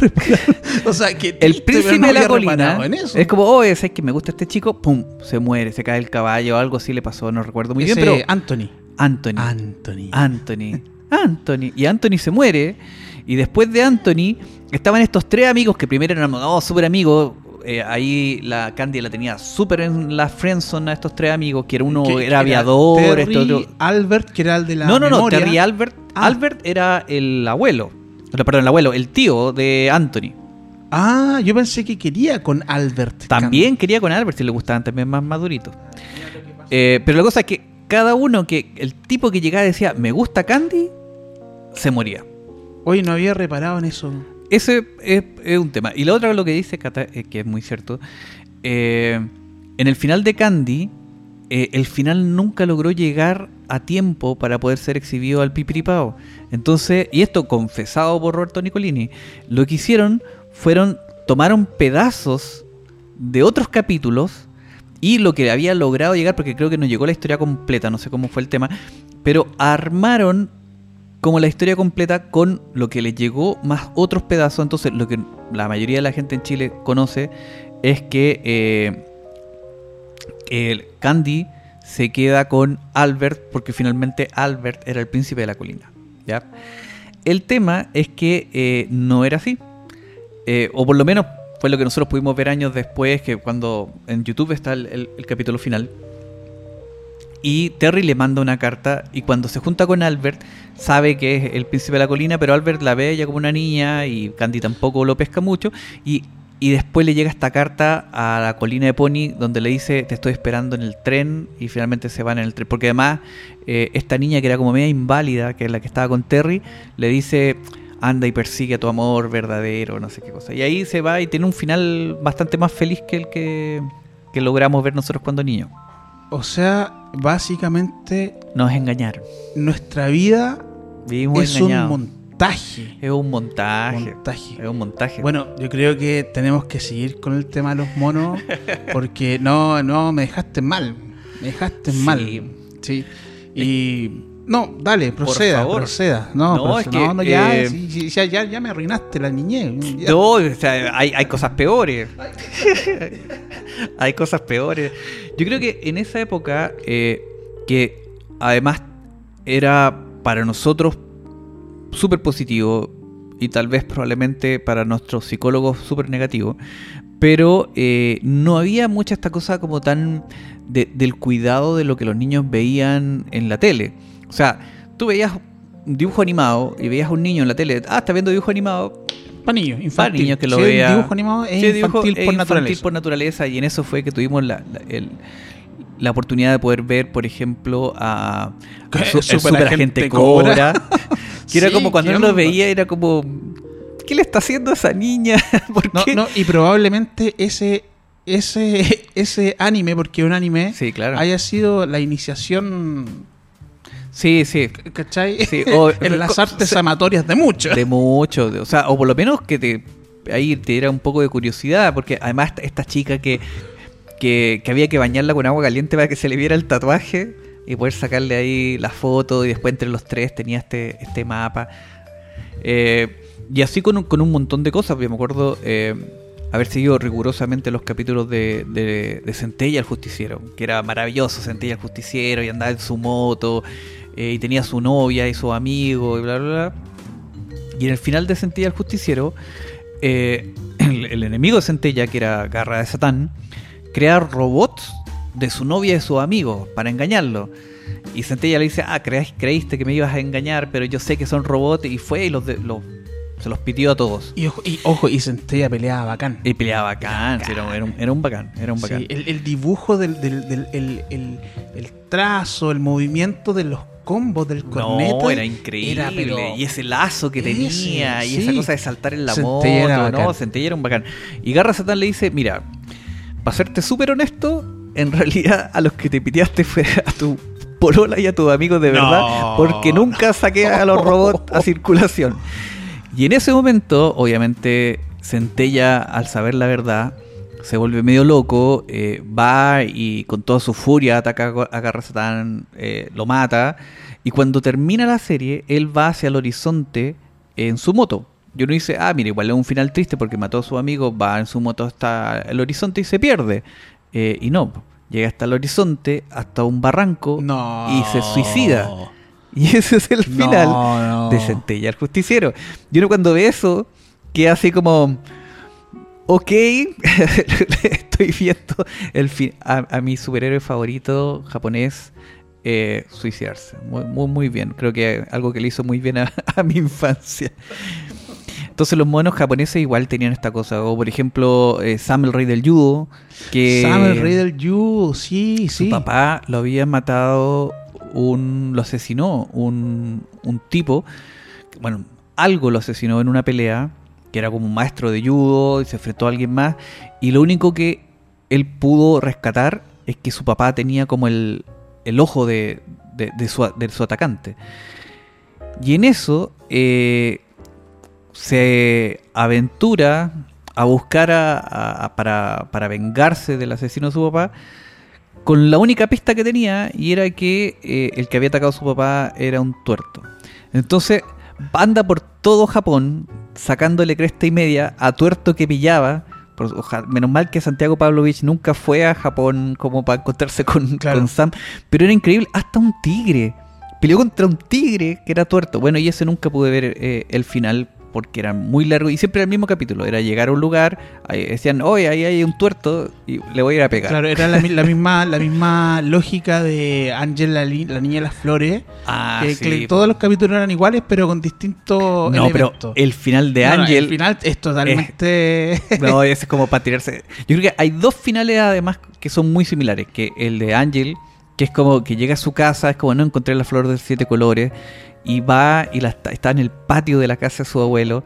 O sea, que. El príncipe de la colina. Es como, oh, es que me gusta este chico, pum, se muere, se cae el caballo o algo así le pasó, no recuerdo muy bien. Pero. Anthony. Anthony. Anthony. Anthony. Anthony. Y Anthony se muere. Y después de Anthony, estaban estos tres amigos que primero eran oh, súper amigos. Eh, ahí la Candy la tenía súper en la friendzone a estos tres amigos, que era uno era aviador, este otro... Albert, que era el de la No, no, no, Terry Albert. Ah. Albert era el abuelo, perdón, el abuelo, el tío de Anthony. Ah, yo pensé que quería con Albert. También quería con Albert, si le gustaban también más maduritos. Eh, pero la cosa es que cada uno que el tipo que llegaba decía, me gusta Candy, se moría. Hoy no había reparado en eso. Ese es, un tema. Y la otra, lo que dice eh, que es muy cierto, eh, en el final de Candy, eh, el final nunca logró llegar a tiempo para poder ser exhibido al pipiripao. Entonces, y esto confesado por Roberto Nicolini, lo que hicieron fueron, tomaron pedazos de otros capítulos y lo que había logrado llegar, porque creo que no llegó la historia completa, no sé cómo fue el tema, pero armaron como la historia completa con lo que le llegó más otros pedazos. Entonces, lo que la mayoría de la gente en Chile conoce es que eh, el Candy se queda con Albert porque finalmente Albert era el príncipe de la colina. ¿ya? El tema es que eh, no era así. Eh, o por lo menos fue lo que nosotros pudimos ver años después, que cuando en YouTube está el capítulo final y Terry le manda una carta y cuando se junta con Albert sabe que es el príncipe de la colina, pero Albert la ve ella como una niña y Candy tampoco lo pesca mucho y, después le llega esta carta a la colina de Pony donde le dice te estoy esperando en el tren y finalmente se van en el tren porque además eh, esta niña que era como media inválida, que es la que estaba con Terry, le dice anda y persigue a tu amor verdadero, no sé qué cosa. Y ahí se va y tiene un final bastante más feliz que el que, que logramos ver nosotros cuando niños. O sea, básicamente. Nos engañaron. Nuestra vida es un montaje. Es un montaje. Es un montaje. Bueno, yo creo que tenemos que seguir con el tema de los monos. Porque no, no, me dejaste mal. Me dejaste mal. Sí. Y. No, dale, proceda, proceda. No, es que, no, ya, eh, ya, ya, ya, me arruinaste la niñez. No, o sea, hay, hay cosas peores. hay cosas peores. Yo creo que en esa época, eh, que además era para nosotros súper positivo y tal vez probablemente para nuestros psicólogos súper negativo, pero eh, no había mucha esta cosa como tan del cuidado de lo que los niños veían en la tele. O sea, tú veías un dibujo animado y veías a un niño en la tele, ah, está viendo dibujo animado, para niños, infantil. Para niños que lo vean. dibujo animado es infantil, por, naturaleza. por naturaleza. Y en eso fue que tuvimos la, la, oportunidad de poder ver, por ejemplo, a, a su, super, agente Cobra. que era como cuando uno lo veía, era como. ¿Qué le está haciendo a esa niña? no, no, y probablemente ese ese, ese anime, porque un anime, sí, claro. haya sido la iniciación Sí, sí. ¿Cachai? Sí, o, en las artes amatorias de muchos. De muchos. O sea, o por lo menos que te ahí te diera un poco de curiosidad, porque además esta chica que, que, había que bañarla con agua caliente para que se le viera el tatuaje y poder sacarle ahí la foto y después entre los tres tenía este, este mapa. Eh, y así con un, con un montón de cosas, yo me acuerdo eh, haber seguido rigurosamente los capítulos de, de, de, Centella el Justiciero, que era maravilloso Centella el Justiciero y andaba en su moto eh, y tenía su novia y su amigo y bla, bla, bla. Y en el final de Centella el Justiciero, eh, el, enemigo de Centella, que era Garra de Satán, crea robots de su novia y de su amigo para engañarlo. Y Centella le dice, ah, creíste que me ibas a engañar, pero yo sé que son robots. Y fue y los, los se los pidió a todos. Y ojo, y, Centella peleaba bacán. Y peleaba bacán, Era, un, era, un, bacán. Era un bacán. el, dibujo del, del, el, trazo, el movimiento de los combos del corneta. No, era increíble. y ese lazo que tenía, y esa cosa de saltar en la moto, era ¿no? Centella era un bacán. Y Garra Satán le dice, mira, para serte súper honesto, en realidad a los que te piteaste fue a tu polola y a tus amigos de verdad, porque nunca saqué a los robots a circulación. Y en ese momento, obviamente, Centella, al saber la verdad, se vuelve medio loco, eh, va y con toda su furia ataca a Garrazatán, eh, lo mata, y cuando termina la serie, él va hacia el horizonte en su moto. Yo no dice, ah, mira, igual es un final triste porque mató a su amigo, va en su moto hasta el horizonte y se pierde. Eh, y no, llega hasta el horizonte, hasta un barranco y se suicida. Y ese es el final de Centella el Justiciero. Y uno cuando ve eso, queda así como ok, estoy viendo el a, mi superhéroe favorito japonés eh, suicidarse. Muy, muy, muy, bien. Creo que algo que le hizo muy bien a, mi infancia. Entonces los monos japoneses igual tenían esta cosa. O por ejemplo, eh, Sam el rey del judo. Que Sam el rey del judo, sí, sí. Su papá lo había matado, un, lo asesinó un, un tipo. Bueno, algo lo asesinó en una pelea que era como un maestro de judo y se enfrentó a alguien más. Y lo único que él pudo rescatar es que su papá tenía como el, el ojo de, de, su, atacante. Y en eso eh, se aventura a buscar a, para, para, vengarse del asesino de su papá con la única pista que tenía y era que eh, el que había atacado a su papá era un tuerto. Entonces, anda por todo Japón sacándole cresta y media a tuerto que pillaba. menos mal que Santiago Pavlovich nunca fue a Japón como para encontrarse con, Sam. Pero era increíble, hasta un tigre. Peleó contra un tigre que era tuerto. Bueno, y ese nunca pude ver eh, el final porque era muy largo y siempre era el mismo capítulo. Era llegar a un lugar, decían, oye, ahí hay un tuerto y le voy a ir a pegar. Claro, era la, misma, la misma lógica de Ángel, la, niña de las flores. Ah, que, todos los capítulos eran iguales, pero con distintos No, pero el final de Ángel... el final es totalmente... no, es como para tirarse... Yo creo que hay dos finales además que son muy similares, que el de Ángel que es como que llega a su casa, es como no encontré la flor de siete colores, y va y la está, en el patio de la casa de su abuelo.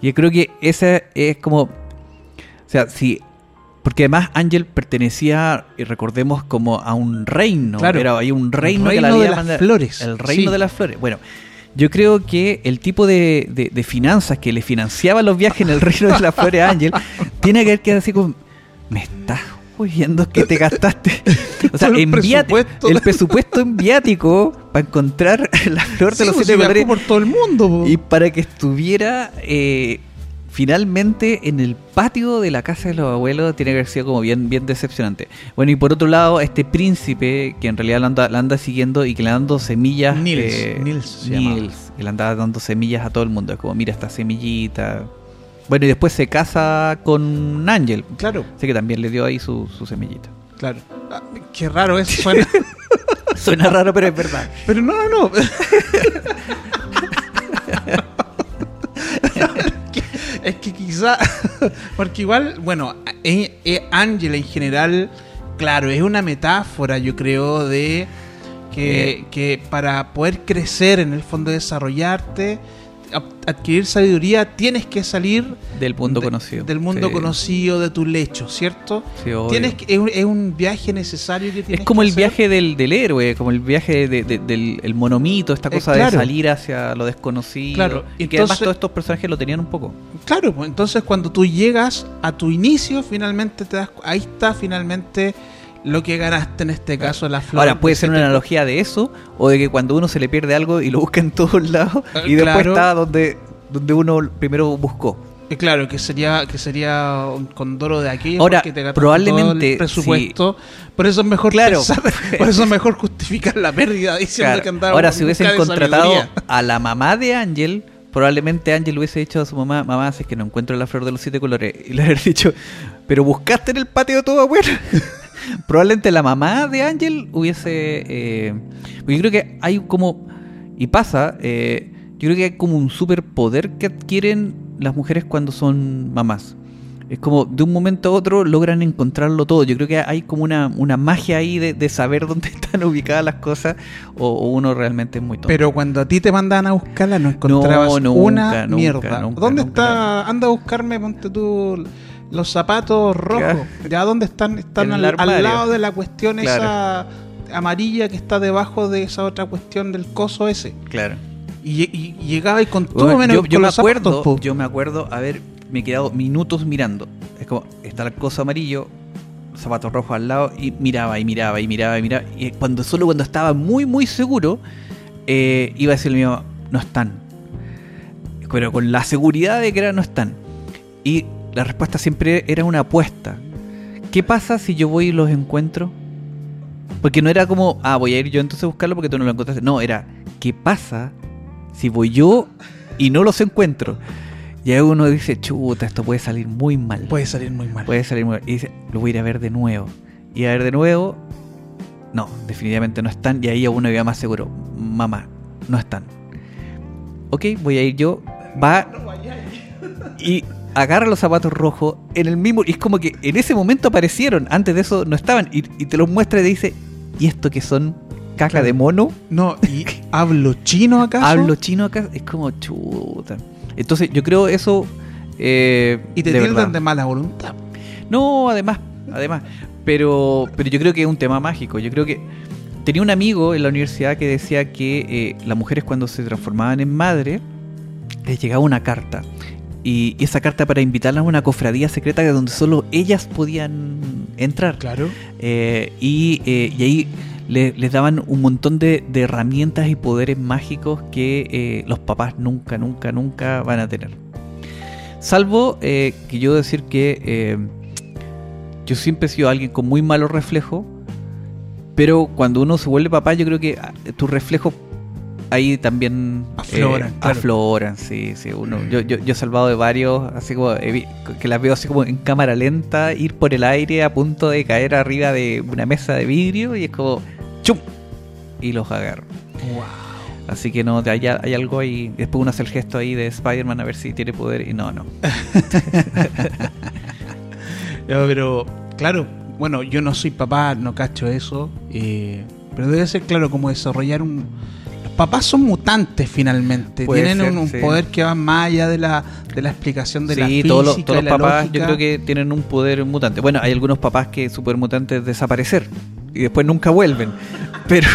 Y yo creo que ese es como. O sea, sí. Porque además Ángel pertenecía, y recordemos, como a un reino. Claro, Era ahí un reino, de las flores. El reino de las flores. Bueno, yo creo que el tipo de, de, finanzas que le financiaba los viajes en el reino de las flores a Ángel tiene que ver que así como. Me estás viendo que te gastaste. O sea, el, presupuesto. el presupuesto en viático para encontrar la flor de los pues, siete colores. por todo el mundo. Y para que estuviera eh, finalmente en el patio de la casa de los abuelos, tiene que haber sido como bien, bien decepcionante. Bueno, y por otro lado, este príncipe que en realidad la anda, anda siguiendo y que le dando semillas. Nils. Eh, Nils, Nils que le anda dando semillas a todo el mundo. Es como, mira esta semillita bueno, y después se casa con Ángel. Claro. Así que también le dio ahí su, semillita. Claro. Ah, qué raro eso suena. suena raro, pero es verdad. Pero no, no, no. es que quizá. Porque igual, bueno, eh, eh, Ángel en general, claro, es una metáfora, yo creo, de que, que para poder crecer, en el fondo, desarrollarte adquirir sabiduría tienes que salir del mundo conocido. Del mundo conocido, de tu lecho, ¿cierto? tienes que, es, un viaje necesario que tienes Es como el viaje del, héroe, como el viaje del monomito, esta cosa de salir hacia lo desconocido. Claro. Y que además todos estos personajes lo tenían un poco. Claro, pues entonces cuando tú llegas a tu inicio, finalmente te das ahí está finalmente lo que ganaste en este caso la flor. Ahora, puede ser una analogía de eso, o de que cuando uno se le pierde algo y lo busca en todos lados, y después está donde, donde uno primero buscó. Claro, que sería que sería un condoro de aquí Ahora, que te probablemente el presupuesto. Por eso es mejor claro, por eso es mejor justificar la pérdida diciendo que andaba Ahora, si hubiesen contratado a la mamá de Ángel, probablemente Ángel hubiese dicho a su mamá, mamá, si es que no encuentro la flor de los siete colores, y le hubiera dicho, pero buscaste en el patio de tu abuelo. probablemente la mamá de Ángel hubiese... Eh, yo creo que hay como... Y pasa, eh, yo creo que hay como un superpoder que adquieren las mujeres cuando son mamás. Es como de un momento a otro logran encontrarlo todo. Yo creo que hay como una, una magia ahí de, saber dónde están ubicadas las cosas o, uno realmente es muy tonto. Pero cuando a ti te mandaban a buscarla no encontrabas una mierda. ¿Dónde está? Anda a buscarme, ponte tú los zapatos rojos. ¿Ya dónde están? Están al, lado de la cuestión esa amarilla que está debajo de esa otra cuestión del coso ese. Claro. Y, llegaba y con todo menos yo, me acuerdo, yo me acuerdo haber me he quedado minutos mirando. Es como está el coso amarillo, zapatos rojos al lado y miraba y miraba y miraba y miraba y cuando solo cuando estaba muy muy seguro eh, iba a decir el mío no están. Pero con la seguridad de que era no están. Y la respuesta siempre era una apuesta. ¿Qué pasa si yo voy y los encuentro? Porque no era como, ah, voy a ir yo entonces a buscarlo porque tú no lo encontraste. No, era, ¿qué pasa si voy yo y no los encuentro? Y ahí uno dice, chuta, esto puede salir muy mal. Puede salir muy mal. Puede salir muy mal. Y dice, lo voy a ir a ver de nuevo. Y a ver de nuevo, no, definitivamente no están. Y ahí uno iba más seguro, mamá, no están. Ok, voy a ir yo. Va. Y agarra los zapatos rojos en el mismo. Y es como que en ese momento aparecieron, antes de eso no estaban. Y, te los muestra y te dice: ¿Y esto que son? ¿Caca de mono? No, ¿y hablo chino acá? ¿Hablo chino acá? Es como chuta. Entonces yo creo eso. Eh, y te tildan de mala voluntad. No, además, además. Pero, pero yo creo que es un tema mágico. Yo creo que tenía un amigo en la universidad que decía que eh, las mujeres cuando se transformaban en madre les llegaba una carta y esa carta para invitarlas a una cofradía secreta donde solo ellas podían entrar. Claro. Eh, y, eh, y, ahí les daban un montón de, herramientas y poderes mágicos que eh, los papás nunca, nunca, nunca van a tener. Salvo que yo decir que yo siempre he sido alguien con muy malos reflejos, pero cuando uno se vuelve papá, yo creo que ah, tus reflejos ahí también afloran, afloran sí, sí. Uno, yo, yo, yo, he salvado de varios, así como que las veo así como en cámara lenta, ir por el aire a punto de caer arriba de una mesa de vidrio y es como ¡chum! y los agarro. Así que no, hay, hay algo ahí. Después uno hace el gesto ahí de Spider-Man a ver si tiene poder y no, no. pero, claro, bueno, yo no soy papá, no cacho eso. Eh, pero debe ser, claro, como desarrollar un. Papás son mutantes finalmente. Tienen un, poder que va más allá de la, de la explicación de la física. todos los, todos los papás yo creo que tienen un poder mutante. Bueno, hay algunos papás que su poder mutante es desaparecer y después nunca vuelven. Pero.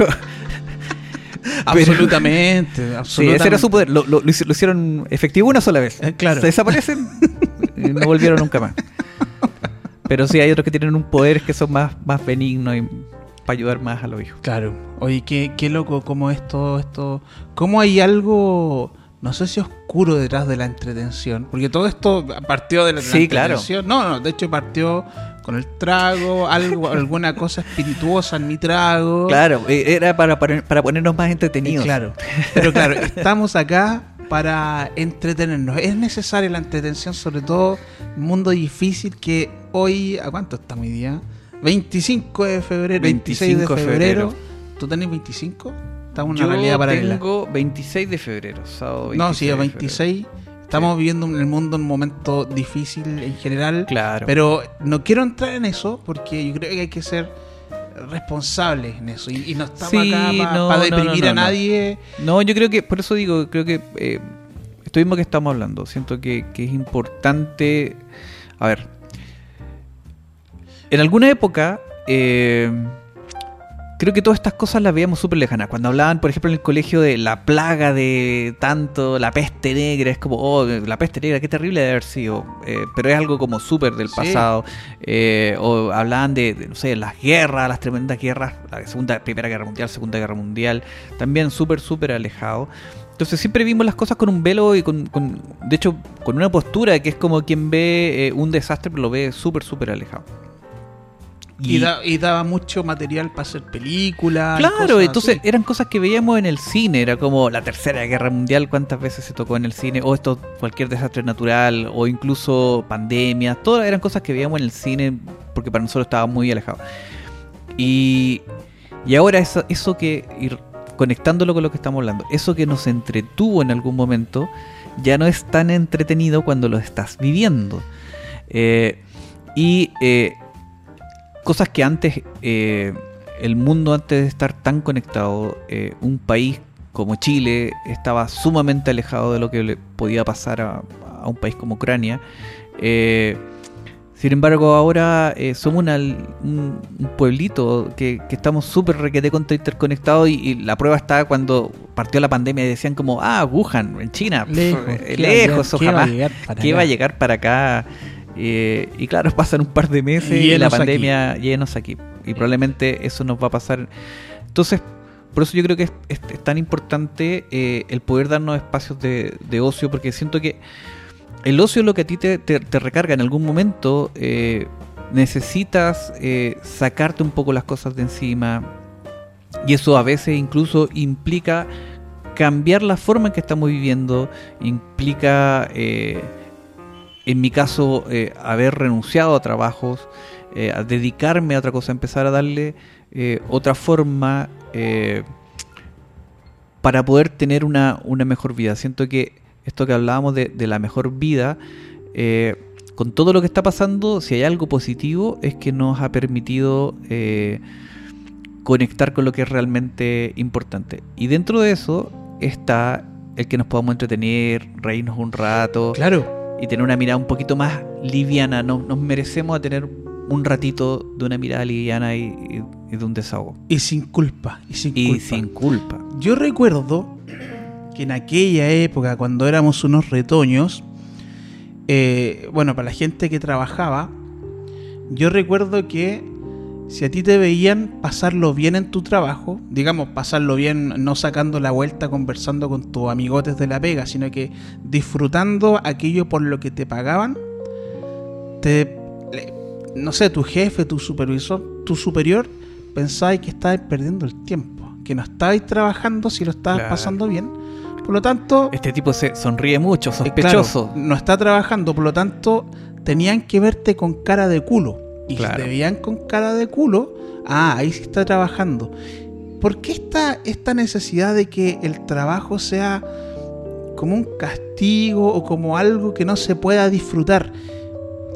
absolutamente, Sí, ese era su poder. Lo, lo, hicieron efectivo una sola vez. Eh, claro. Se desaparecen y no volvieron nunca más. Pero sí, hay otros que tienen un poder que son más, más benignos y para ayudar más a los hijos. Claro. Oye, qué, qué loco cómo es todo esto. ¿Cómo hay algo no sé si oscuro detrás de la entretención, porque todo esto partió de la, sí, entretención. Claro. No, no, de hecho partió con el trago, algo, alguna cosa espirituosa en mi trago. Claro, e, era para, para, ponernos más entretenidos. claro, pero claro, estamos acá para entretenernos. Es necesaria la entretención, sobre todo en un mundo difícil que hoy, ¿a cuánto estamos hoy día? 25 de febrero, 26 de febrero. ¿Tú tenés 25? Estamos en una realidad paralela. Tengo 26 de febrero, sábado No, sí, 26. Estamos viviendo en el mundo un momento difícil en general. Claro. Pero no quiero entrar en eso porque yo creo que hay que ser responsables en eso. Y, no estamos acá para deprimir a nadie. No, yo creo que, por eso digo, creo que eh, esto mismo que estamos hablando, siento que, que es importante. A ver. En alguna época. Eh, creo que todas estas cosas las veíamos súper lejanas. Cuando hablaban, por ejemplo, en el colegio de la plaga de tanto, la peste negra, es como, oh, la peste negra, qué terrible de haber sido. Eh, pero es algo como súper del pasado. Eh, o hablaban de, no sé, las guerras, las tremendas guerras, la segunda, primera guerra mundial, segunda guerra mundial, también súper, súper alejado. Entonces siempre vimos las cosas con un velo y con, de hecho, con una postura que es como quien ve eh, un desastre, pero lo ve súper, súper alejado. Y, daba mucho material para hacer películas. Claro, entonces eran cosas que veíamos en el cine, era como la Tercera Guerra Mundial, cuántas veces se tocó en el cine, o esto, cualquier desastre natural, o incluso pandemias, todas eran cosas que veíamos en el cine porque para nosotros estaba muy alejado. Y, y ahora eso, eso que, conectándolo con lo que estamos hablando, eso que nos entretuvo en algún momento, ya no es tan entretenido cuando lo estás viviendo. Eh, y eh, cosas que antes, eh, el mundo antes de estar tan conectado, eh, un país como Chile estaba sumamente alejado de lo que le podía pasar a, un país como Ucrania. Eh, sin embargo, ahora somos un, pueblito que, estamos súper requete contra interconectados y, la prueba está cuando partió la pandemia y decían como, ah, Wuhan, en China, lejos, ojalá, ¿qué va a llegar para acá? Eh, y claro, pasan un par de meses y, la pandemia llenos aquí. Y probablemente eso nos va a pasar. Entonces, por eso yo creo que es, tan importante eh, el poder darnos espacios de, ocio, porque siento que el ocio es lo que a ti te, recarga en algún momento. Eh, necesitas sacarte un poco las cosas de encima. Y eso a veces incluso implica cambiar la forma en que estamos viviendo, implica en mi caso, eh, haber renunciado a trabajos, eh, a dedicarme a otra cosa, empezar a darle eh, otra forma para poder tener una, mejor vida. Siento que esto que hablábamos de, la mejor vida, con todo lo que está pasando, si hay algo positivo, es que nos ha permitido conectar con lo que es realmente importante. Y dentro de eso está el que nos podamos entretener, reírnos un rato. Claro y tener una mirada un poquito más liviana. Nos, nos merecemos tener un ratito de una mirada liviana y, de un desahogo. Y sin culpa. Y sin, y sin culpa. Yo recuerdo que en aquella época, cuando éramos unos retoños, eh, bueno, para la gente que trabajaba, yo recuerdo que si a ti te veían pasarlo bien en tu trabajo, digamos, pasarlo bien no sacando la vuelta conversando con tus amigotes de la pega, sino que disfrutando aquello por lo que te pagaban, te, no sé, tu jefe, tu supervisor, tu superior, pensaba que estabas perdiendo el tiempo, que no estabas trabajando si lo estabas pasando bien. Por lo tanto... Este tipo se sonríe mucho, eh, sospechoso. no está trabajando, por lo tanto, tenían que verte con cara de culo y si te veían con cara de culo, ah, ahí sí está trabajando. ¿Por qué está esta necesidad de que el trabajo sea como un castigo o como algo que no se pueda disfrutar?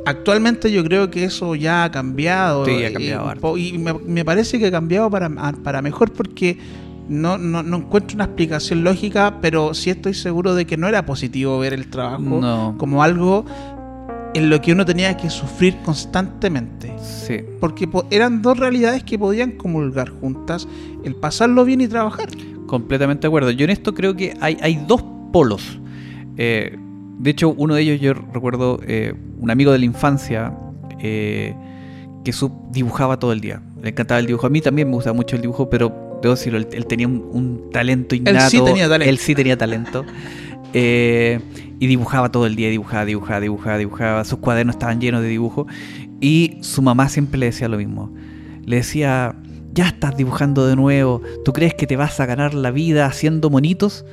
Actualmente yo creo que eso ya ha cambiado. Sí, ha cambiado. Y, me, parece que ha cambiado para, para mejor porque no, no, no, encuentro una explicación lógica, pero sí estoy seguro de que no era positivo ver el trabajo como algo en lo que uno tenía que sufrir constantemente. Sí. Porque eran dos realidades que podían comulgar juntas, el pasarlo bien y trabajar. Completamente de acuerdo. Yo en esto creo que hay, hay dos polos. Eh, de hecho, uno de ellos yo recuerdo eh, un amigo de la infancia eh, que sub dibujaba todo el día. Le encantaba el dibujo. A mí también me gustaba mucho el dibujo, pero debo decirlo, él, tenía un, talento innato. Él sí tenía talento. Él sí tenía talento. Eh, y dibujaba todo el día, dibujaba, dibujaba, dibujaba, dibujaba. Sus cuadernos estaban llenos de dibujos. Y su mamá siempre le decía lo mismo. Le decía, ya estás dibujando de nuevo. ¿Tú crees que te vas a ganar la vida haciendo monitos?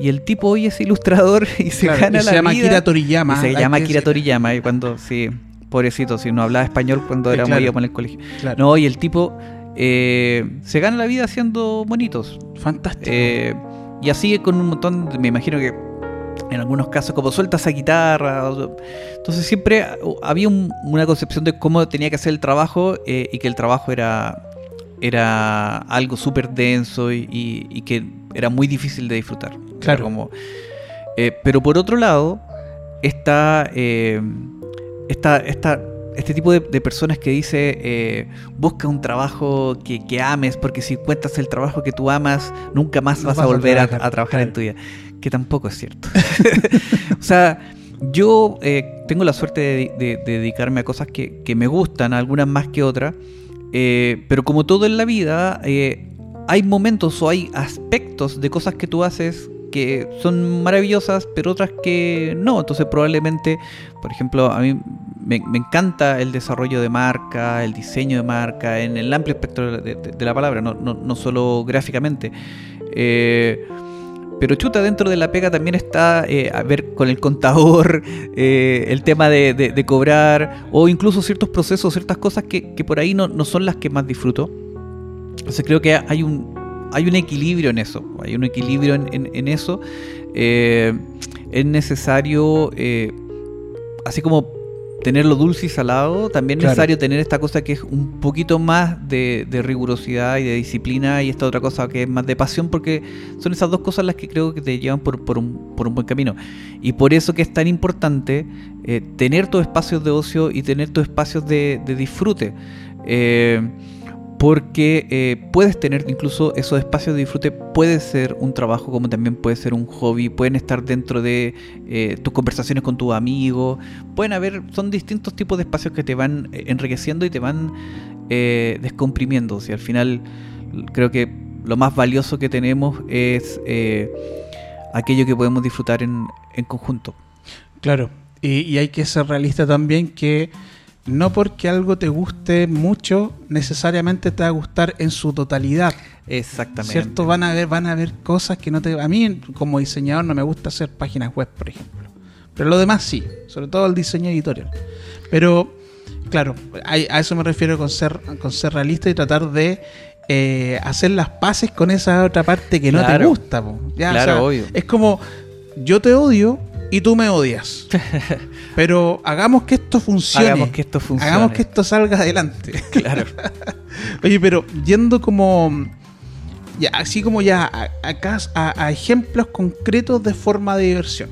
Y el tipo hoy es ilustrador y se gana la se llama Kira Toriyama. se llama Kira Toriyama. Y cuando, sí, pobrecito, si no hablaba español cuando era muy en el colegio. No, y el tipo eh, se gana la vida haciendo monitos. Fantástico. Eh, y así con un montón, me imagino que en algunos casos como suelta esa guitarra. Entonces siempre había una concepción de cómo tenía que hacer el trabajo eh, y que el trabajo era, era algo súper denso y, que era muy difícil de disfrutar. Claro. Como, eh, pero por otro lado, está, eh, esta, este tipo de, personas que dice busca un trabajo que, ames, porque si cuentas el trabajo que tú amas, nunca más vas, a volver a, trabajar en tu vida que tampoco es cierto. o sea, yo eh, tengo la suerte de, dedicarme a cosas que, me gustan, algunas más que otras, eh, pero como todo en la vida, eh, hay momentos o hay aspectos de cosas que tú haces que son maravillosas, pero otras que no. Entonces probablemente, por ejemplo, a mí me, encanta el desarrollo de marca, el diseño de marca, en el amplio espectro de, la palabra, no, no, solo gráficamente. Pero chuta, dentro de la pega también está eh, a ver con el contador, eh, el tema de, cobrar, o incluso ciertos procesos, ciertas cosas que, por ahí no, son las que más disfruto. Entonces creo que hay un, hay un equilibrio en eso, hay un equilibrio en, eso. Eh, es necesario, así como tenerlo dulce y salado, también es necesario tener esta cosa que es un poquito más de, rigurosidad y de disciplina y esta otra cosa que es más de pasión, porque son esas dos cosas las que creo que te llevan por, un, buen camino. Y por eso que es tan importante eh, tener tus espacios de ocio y tener tus espacios de, disfrute. Eh, porque eh, puedes tener incluso esos espacios de disfrute, puede ser un trabajo como también puede ser un hobby, pueden estar dentro de eh, tus conversaciones con tus amigos, pueden haber, son distintos tipos de espacios que te van eh, enriqueciendo y te van descomprimiendo. O al final creo que lo más valioso que tenemos es aquello que podemos disfrutar en, conjunto. Claro, y hay que ser realista también que no porque algo te guste mucho, necesariamente te va a gustar en su totalidad. Exactamente. ¿Cierto? Van a haber, van a haber cosas que no te. A mí, como diseñador, no me gusta hacer páginas web, por ejemplo. Pero lo demás sí, sobre todo el diseño editorial. Pero, claro, a, eso me refiero con ser, con ser realista y tratar de eh, hacer las paces con esa otra parte que no te gusta. claro, obvio. Es como, yo te odio, y tú me odias. Pero hagamos que esto funcione. Hagamos que esto funcione. Hagamos que esto salga adelante. Claro. Oye, pero yendo como. Ya, así como ya a, a, ejemplos concretos de forma de diversión.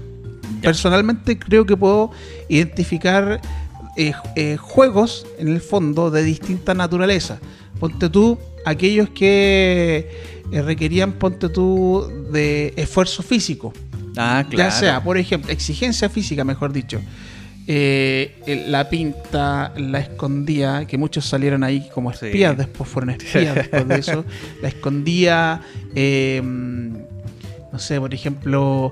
Personalmente creo que puedo identificar eh, eh, juegos en el fondo de distinta naturaleza. Ponte tú aquellos que eh, requerían, ponte tú, de esfuerzo físico. Ah, claro. Ya sea, por ejemplo, exigencia física, mejor dicho. eh, la pinta, la escondía, que muchos salieron ahí como espías, después fueron espías después de eso, la escondía, em, no sé, por ejemplo,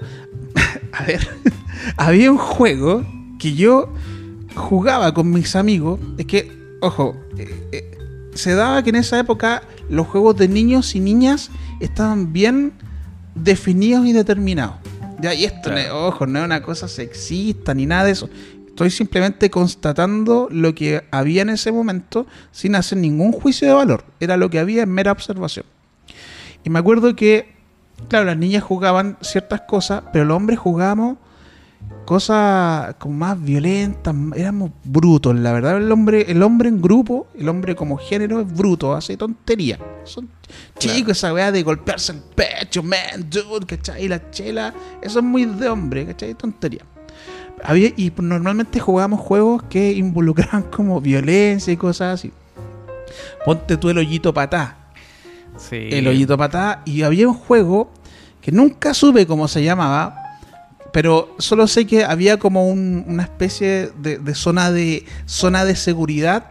a ver, había un juego que yo jugaba con mis amigos, es que, ojo, eh, eh, se daba que en esa época los juegos de niños y niñas estaban bien definidos y determinados. Ya, y esto, ojo, no es una cosa sexista ni nada de eso. Estoy simplemente constatando lo que había en ese momento sin hacer ningún juicio de valor. Era lo que había en mera observación. Y me acuerdo que, claro, las niñas jugaban ciertas cosas, pero los hombres jugábamos cosas como más violentas, éramos brutos, la verdad el hombre, el hombre en grupo, el hombre como género es bruto, hace tontería. Son chicos esa weá de golpearse el pecho, man, dude, ¿cachai? Y la chela, eso es muy de hombre, ¿cachai? Tontería. Había, y normalmente jugábamos juegos que involucraban como violencia y cosas así. Ponte tú el hoyito patá. Sí. El hoyito patá. Y había un juego que nunca supe cómo se llamaba, pero solo sé que había como una especie de, zona de zona de seguridad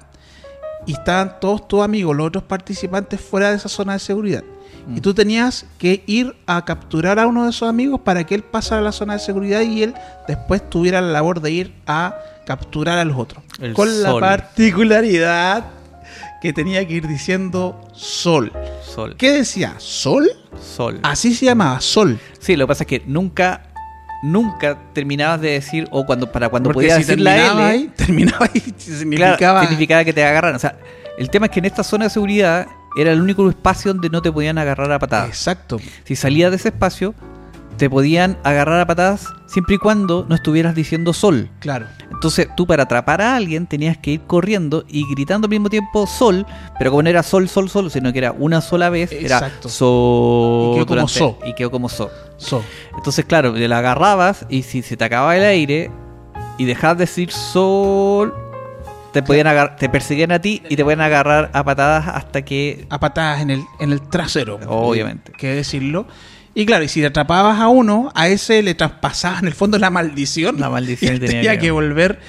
y estaban todos tus amigos, los otros participantes fuera de esa zona de seguridad. Y mm. tú tenías que ir a capturar a uno de esos amigos para que él pasara a la zona de seguridad y él después tuviera la labor de ir a capturar a los otros. Con la particularidad que tenía que ir diciendo sol. Sol. ¿Qué decía? ¿Sol? Sol. Así se llamaba, sol. Sí, lo que pasa es que nunca nunca terminabas de decir, o cuando para cuando podías decir la L. Ahí, terminaba ahí, significaba... significaba que te agarraran. O sea, el tema es que en esta zona de seguridad era el único espacio donde no te podían agarrar a patadas. Exacto. Si salías de ese espacio, te podían agarrar a patadas siempre y cuando no estuvieras diciendo sol. Claro. Entonces tú para atrapar a alguien tenías que ir corriendo y gritando al mismo tiempo sol, pero como no era sol, sol, sol, sino que era una sola vez, Exacto. era sol. Y quedó como so. Y quedó como so. so. Entonces, claro, la agarrabas y si se te acababa el aire y dejabas de decir sol, te podían agarrar, te perseguían a ti y te podían agarrar a patadas hasta que. A patadas en el, en el trasero. Obviamente. Que decirlo. Y claro, y si atrapabas a uno, a ese le traspasabas en el fondo la maldición. La maldición y tenía, que, volver.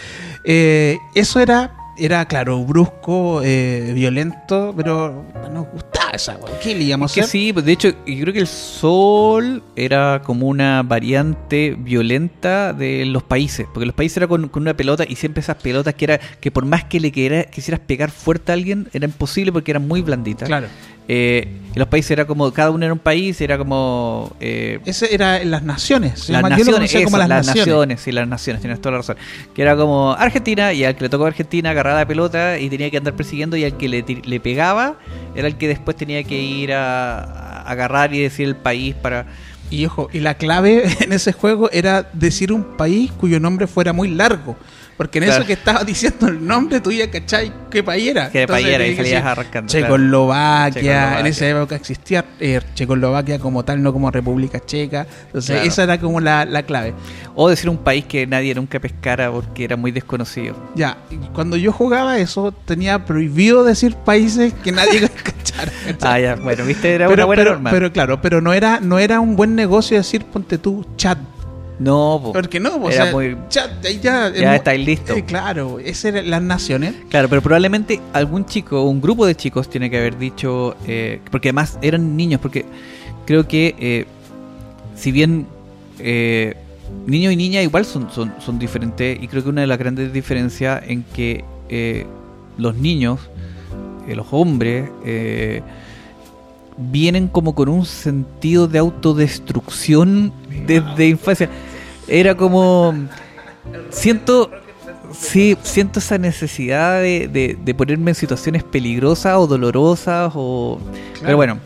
Eh, eso era, era, claro, brusco, eh, violento, pero nos gustaba esa ¿Qué le íbamos a hacer? sí, pues de hecho, yo creo que el sol era como una variante violenta de los países. Porque los países era con, una pelota y siempre esas pelotas que era que por más que le quisieras pegar fuerte a alguien, era imposible porque eran muy blanditas. Claro. Eh, los países era como, cada uno era un país, era como... Eh, Ese era en las naciones. Las naciones, como las, naciones. sí, las naciones, tienes toda la razón. Que era como Argentina, y al que le tocó a Argentina agarraba la pelota y tenía que andar persiguiendo, y al que le, le pegaba era el que después tenía que ir a, agarrar y decir el país para... Y ojo, y la clave en ese juego era decir un país cuyo nombre fuera muy largo. Porque en eso que estaba diciendo el nombre tuya, ¿cachai? ¿Qué país era? ¿Qué país era? Y salías arrancando. Checoslovaquia. En esa época existía eh, Checoslovaquia como tal, no como República Checa. Entonces, esa era como la, clave. O decir un país que nadie nunca pescara porque era muy desconocido. Ya, cuando yo jugaba eso, tenía prohibido decir países que nadie cachara. ah, ya, bueno, viste, era una buena norma. Pero claro, pero no era, no era un buen negocio decir, ponte tú, chat no, porque no, o era muy, ya, ya, ya está listo. Eh, claro, esas eran las naciones. Claro, pero probablemente algún chico, un grupo de chicos tiene que haber dicho, eh, porque además eran niños, porque creo que eh, si bien niños y niñas igual son, son, son diferentes, y creo que una de las grandes diferencias en que los niños, los hombres, vienen como con un sentido de autodestrucción desde infancia era como siento sí siento esa necesidad de, de, ponerme en situaciones peligrosas o dolorosas o pero bueno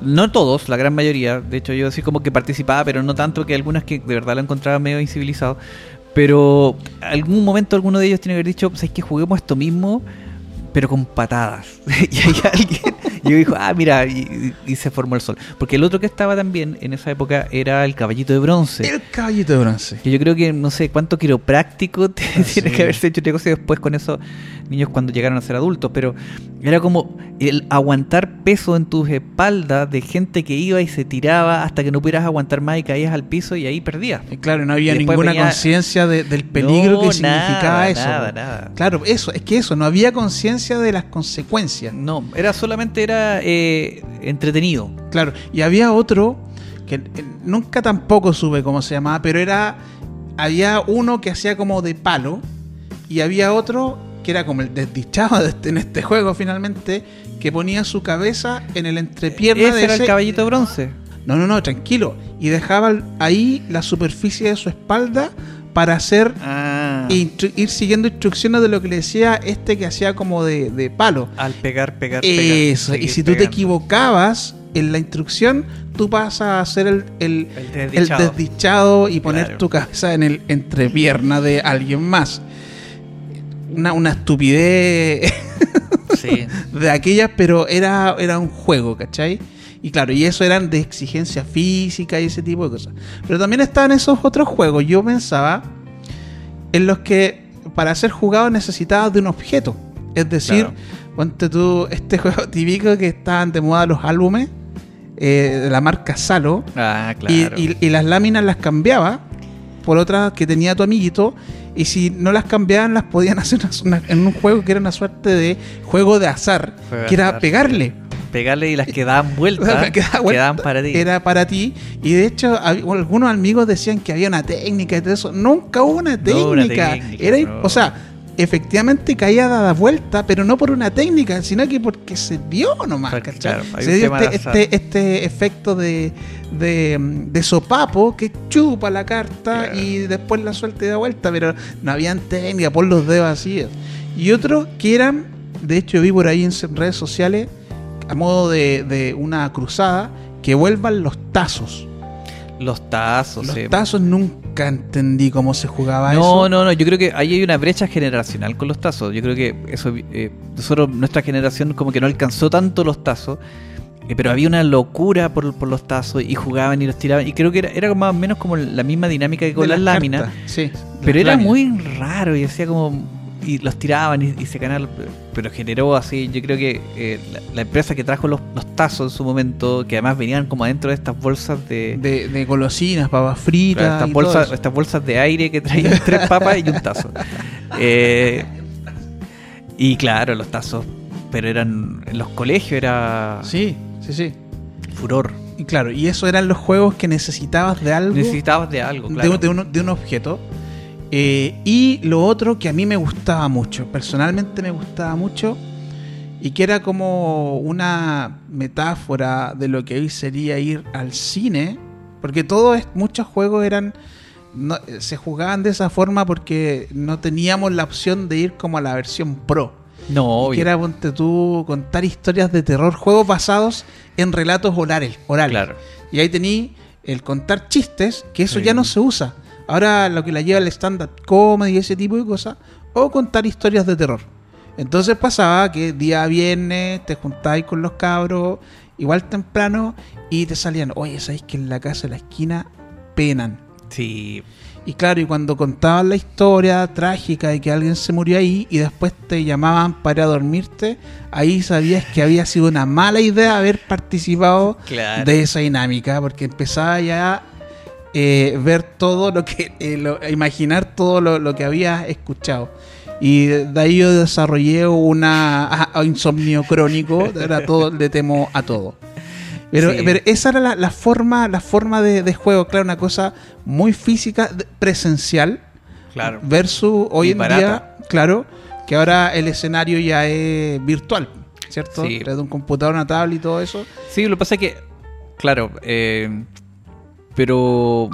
no todos la gran mayoría de hecho yo sí como que participaba pero no tanto que algunas que de verdad lo encontraba medio incivilizado pero algún momento alguno de ellos tiene que haber dicho pues es que juguemos esto mismo pero con patadas y hay alguien y dijo, ah, mira, y, se formó el sol. Porque el otro que estaba también en esa época era el caballito de bronce. El caballito de bronce. Que yo creo que no sé cuánto quiropráctico ah, tiene que haberse hecho negocio después con esos niños cuando llegaron a ser adultos, pero era como el aguantar peso en tus espaldas de gente que iba y se tiraba hasta que no pudieras aguantar más y caías al piso y ahí perdías. claro, no había ninguna conciencia del peligro que significaba eso. Nada, nada. Claro, eso, es que eso, no había conciencia de las consecuencias. No, era solamente era eh, entretenido. Claro, y había otro que eh, nunca tampoco supe cómo se llamaba, pero era había uno que hacía como de palo y había otro que era como el desdichado de este, en este juego finalmente, que ponía su cabeza en el entrepierna ¿Ese era el caballito bronce? No, no, no, tranquilo. Y dejaba ahí la superficie de su espalda para hacer ah. ir siguiendo instrucciones de lo que le decía este que hacía como de, palo. Al pegar, pegar, pegar. Eso, y si tú te equivocabas en la instrucción, tú pasas a hacer el, el, desdichado. y poner tu cabeza en el entrepierna de alguien más una, una estupidez de aquellas, pero era, era un juego, ¿cachai? Y claro, y eso eran de exigencia física y ese tipo de cosas. Pero también estaban esos otros juegos, yo pensaba, en los que para ser jugado necesitabas de un objeto. Es decir, ponte tú este juego típico que estaban de moda los álbumes eh, de la marca Salo. Ah, y, y, las láminas las cambiaba por otras que tenía tu amiguito y si no las cambiaban las podían hacer en un juego que era una suerte de juego de azar, que era pegarle. Pegarle y las que daban vueltas quedaban para ti. Era para ti. Y de hecho, algunos amigos decían que había una técnica y todo eso. Nunca hubo una técnica. era, O sea, efectivamente caía dada vuelta, pero no por una técnica, sino que porque se vio nomás, se dio este, este, este, efecto de, de, sopapo que chupa la carta y después la suelta y da vuelta, pero no habían técnica, por los dedos así. Y otros que eran, de hecho vi por ahí en redes sociales, a modo de, de una cruzada, que vuelvan los tazos. Los tazos, Los tazos nunca entendí cómo se jugaba eso. No, no, no. Yo creo que ahí hay una brecha generacional con los tazos. Yo creo que eso, eh, nosotros, nuestra generación, como que no alcanzó tanto los tazos. Eh, pero había una locura por, por, los tazos y jugaban y los tiraban. Y creo que era, era más o menos como la misma dinámica que con las, láminas. Sí, pero era muy raro y hacía como y los tiraban y, se canal, pero generó así, yo creo que eh, la, empresa que trajo los, tazos en su momento, que además venían como adentro de estas bolsas de... De, golosinas, papas fritas. estas, bolsas, estas bolsas de aire que traían tres papas y un tazo. Eh, y claro, los tazos, pero eran en los colegios, era... Sí, sí, sí. Furor. Y claro, y eso eran los juegos que necesitabas de algo. Necesitabas de algo, claro. de, un, de un objeto eh, y lo otro que a mí me gustaba mucho, personalmente me gustaba mucho, y que era como una metáfora de lo que hoy sería ir al cine, porque todos, muchos juegos eran, se jugaban de esa forma porque no teníamos la opción de ir como a la versión pro. No, Que era, ponte tú, contar historias de terror, juegos basados en relatos orales. orales. Y ahí tení el contar chistes, que eso ya no se usa. Ahora lo que la lleva el stand-up comedy y ese tipo de cosas, o contar historias de terror. Entonces pasaba que día viernes te juntáis con los cabros, igual temprano, y te salían, oye, ¿sabéis que en la casa de la esquina penan? Sí. Y claro, y cuando contaban la historia trágica de que alguien se murió ahí y después te llamaban para dormirte, ahí sabías que había sido una mala idea haber participado de esa dinámica, porque empezaba ya eh, ver todo lo que, eh, imaginar todo lo, que había escuchado. Y de ahí yo desarrollé una insomnio crónico, era todo, le temo a todo. Pero, esa era la, forma, la forma de, juego, claro, una cosa muy física, presencial, claro. versus hoy en día, claro, que ahora el escenario ya es virtual, ¿cierto? Sí. Desde un computador, una tablet y todo eso. Sí, lo que pasa es que, claro, eh, pero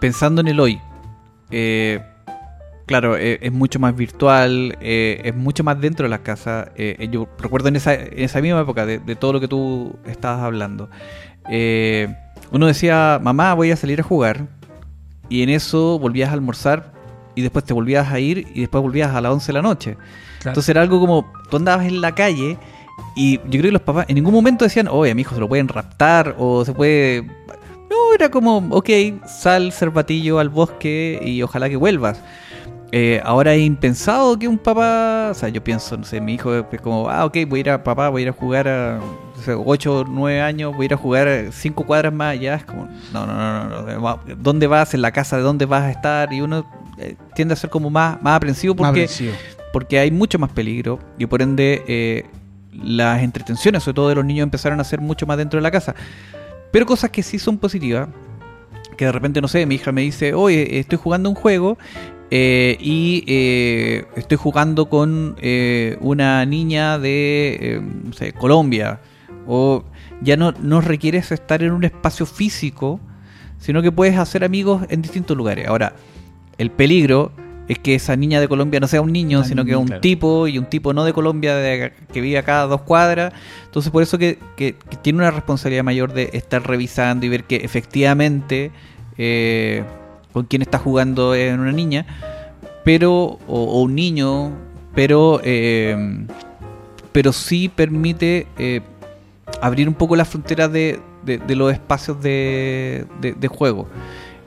pensando en el hoy, eh, claro, eh, es mucho más virtual, eh, es mucho más dentro de las casas. yo recuerdo en esa, en esa misma época de, todo lo que tú estabas hablando. uno decía, mamá, voy a salir a jugar. Y en eso volvías a almorzar y después te volvías a ir y después volvías a las 11 de la noche. Entonces era algo como, tú andabas en la calle y yo creo que los papás en ningún momento decían, oye, a mi hijo se lo pueden raptar o se puede... No, era como, ok, sal, cervatillo al bosque y ojalá que vuelvas. Eh, ahora es impensado que un papá, o sea, yo pienso, no sé, mi hijo es como, ah, ok, voy a ir a papá, voy a ir a jugar a 8 o 9 años, voy a ir a jugar 5 cuadras más allá, es como, no, no, no, no, ¿dónde vas? ¿En la casa de dónde vas a estar? Y uno eh, tiende a ser como más, más aprensivo porque, porque hay mucho más peligro y por ende eh, las entretenciones, sobre todo de los niños, empezaron a ser mucho más dentro de la casa. Pero cosas que sí son positivas, que de repente, no sé, mi hija me dice, oye, estoy jugando un juego eh, y eh, estoy jugando con eh, una niña de Colombia. O ya no, no requieres estar en un espacio físico, sino que puedes hacer amigos en distintos lugares. Ahora, el peligro es que esa niña de Colombia no sea un niño, sino que es un tipo, y un tipo no de Colombia que vive a cada dos cuadras. Entonces, por eso que, tiene una responsabilidad mayor de estar revisando y ver que efectivamente con quién está jugando en una niña, pero o, un niño, pero eh, pero sí permite eh, abrir un poco las fronteras de, de, los espacios de, de juego.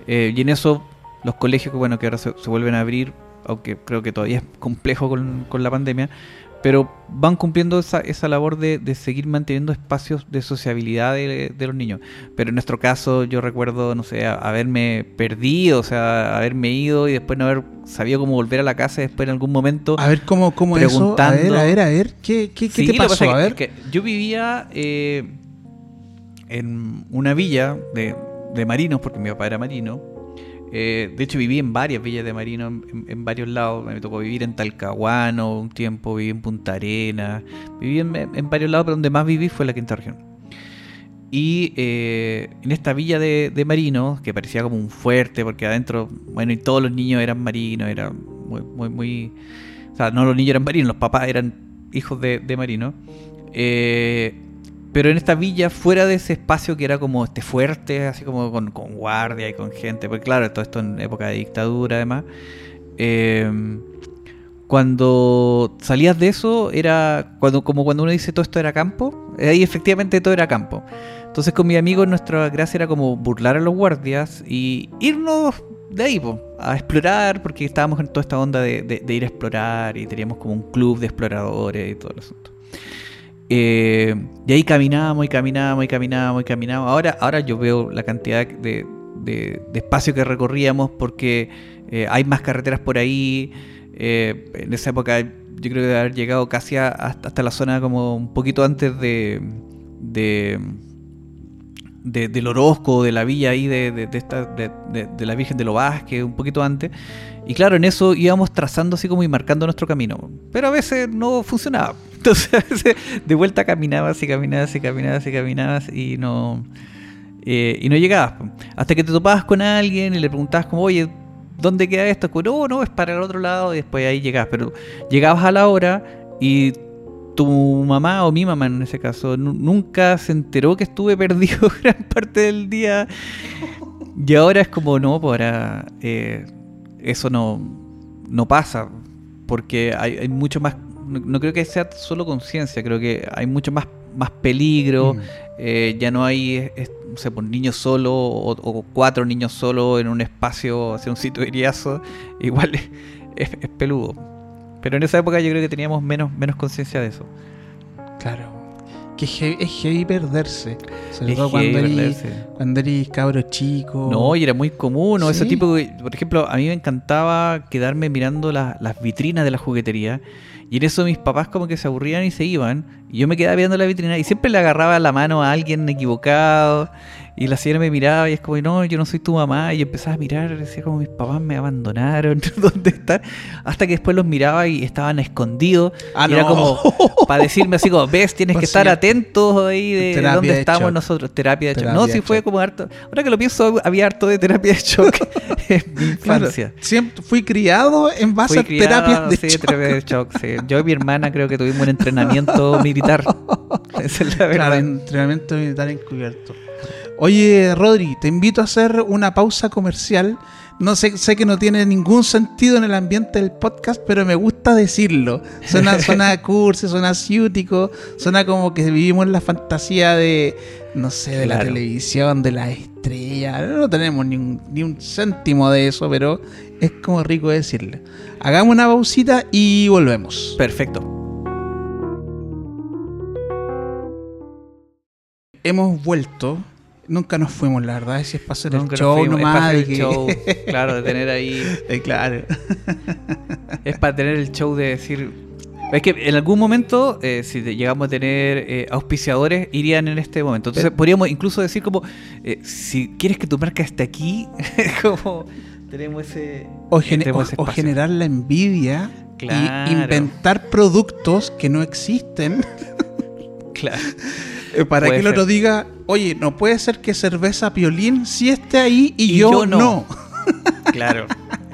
Eh, y en eso los colegios que bueno que ahora se, vuelven a abrir, aunque creo que todavía es complejo con, con la pandemia, pero van cumpliendo esa, esa labor de, seguir manteniendo espacios de sociabilidad de, los niños. Pero en nuestro caso yo recuerdo, no sé, haberme perdido, o sea, haberme ido y después no haber sabido cómo volver a la casa después en algún momento. A ver cómo, cómo eso, a ver, a ver, a ver, ¿qué, qué, te pasó? a ver. yo vivía eh, en una villa de, de marinos, porque mi papá era marino, eh, de hecho, viví en varias villas de Marino, en, varios lados. Me tocó vivir en Talcahuano un tiempo, viví en Punta Arena, viví en, varios lados, pero donde más viví fue la quinta región. Y eh, en esta villa de, Marino, que parecía como un fuerte, porque adentro, bueno, y todos los niños eran marinos, era muy, muy, muy. O sea, no los niños eran marinos, los papás eran hijos de, de marinos. Eh, pero en esta villa, fuera de ese espacio que era como este fuerte, así como con, guardia y con gente, porque claro, todo esto en época de dictadura además, em, cuando salías de eso era cuando, como cuando uno dice todo esto era campo, ahí efectivamente todo era campo. Entonces con mi amigo nuestra gracia era como burlar a los guardias y irnos de ahí a explorar, porque estábamos en toda esta onda de, de ir a explorar y teníamos como un club de exploradores y todo el asunto. Eh, y ahí caminábamos y caminábamos y caminábamos y caminábamos. Ahora, ahora yo veo la cantidad de, espacio que recorríamos porque eh, hay más carreteras por ahí. Eh, en esa época yo creo que de haber llegado casi hasta, la zona como un poquito antes de, de, del Orozco, de la villa ahí de, de, la Virgen de los Vázquez, un poquito antes. Y claro, en eso íbamos trazando así como y marcando nuestro camino. Pero a veces no funcionaba. Entonces, de vuelta caminabas y caminabas y caminabas y caminabas y no, eh, y no llegabas. Hasta que te topabas con alguien y le preguntabas como, oye, ¿dónde queda esto? No, oh, no, es para el otro lado y después ahí llegabas. Pero llegabas a la hora y tu mamá o mi mamá en ese caso nunca se enteró que estuve perdido gran parte del día. Y ahora es como, no, pues ahora eh, eso no, no pasa. Porque hay, hay mucho más no, creo que sea solo conciencia, creo que hay mucho más, más peligro, mm. eh, ya no hay, no sé, pues, niños solo o, cuatro niños solo en un espacio, hacia un sitio iriazo, igual es, peludo. Pero en esa época yo creo que teníamos menos, menos conciencia de eso. Claro. Que es heavy, perderse. Sobre todo cuando eres, cuando eres cabro chico. No, y era muy común. ¿no? Ese tipo por ejemplo, a mí me encantaba quedarme mirando las vitrinas de la juguetería y en eso mis papás como que se aburrían y se iban. Y yo me quedaba viendo la vitrina y siempre le agarraba la mano a alguien equivocado. Y la señora me miraba y es como, no, yo no soy tu mamá. Y empezaba a mirar, decía como mis papás me abandonaron, ¿dónde están? Hasta que después los miraba y estaban escondidos. Ah, y era como para decirme así como, ves, tienes que pues estar atento ahí de dónde estamos nosotros. Terapia de shock. No, sí fue como harto. Ahora que lo pienso, había harto de terapia de shock en mi infancia. siempre fui criado en base a terapias de sí, terapia de shock. Sí. Yo y mi hermana creo que tuvimos un entrenamiento militar. Esa es la verdad. Claro, entrenamiento militar encubierto. Oye, Rodri, te invito a hacer una pausa comercial. No sé, sé que no tiene ningún sentido en el ambiente del podcast, pero me gusta decirlo. Suena, suena cursi, suena ciútico, suena como que vivimos la fantasía de, no sé, de la televisión, de la estrella. No tenemos ni un, ni un céntimo de eso, pero es como rico decirle. Hagamos una pausita y volvemos. Perfecto. Hemos vuelto Nunca nos fuimos, la verdad, si es para hacer el show nomás. Es show, claro, de tener ahí. Eh, claro. es para tener el show de decir. Es que en algún momento, eh, si llegamos a tener eh, auspiciadores, irían en este momento. Entonces podríamos incluso decir como, si quieres que tu marca esté aquí, como tenemos ese... O, o generar la envidia y inventar productos que no existen. claro. Para que el otro diga, oye, no puede ser que cerveza piolín sí esté ahí y, yo, no. claro.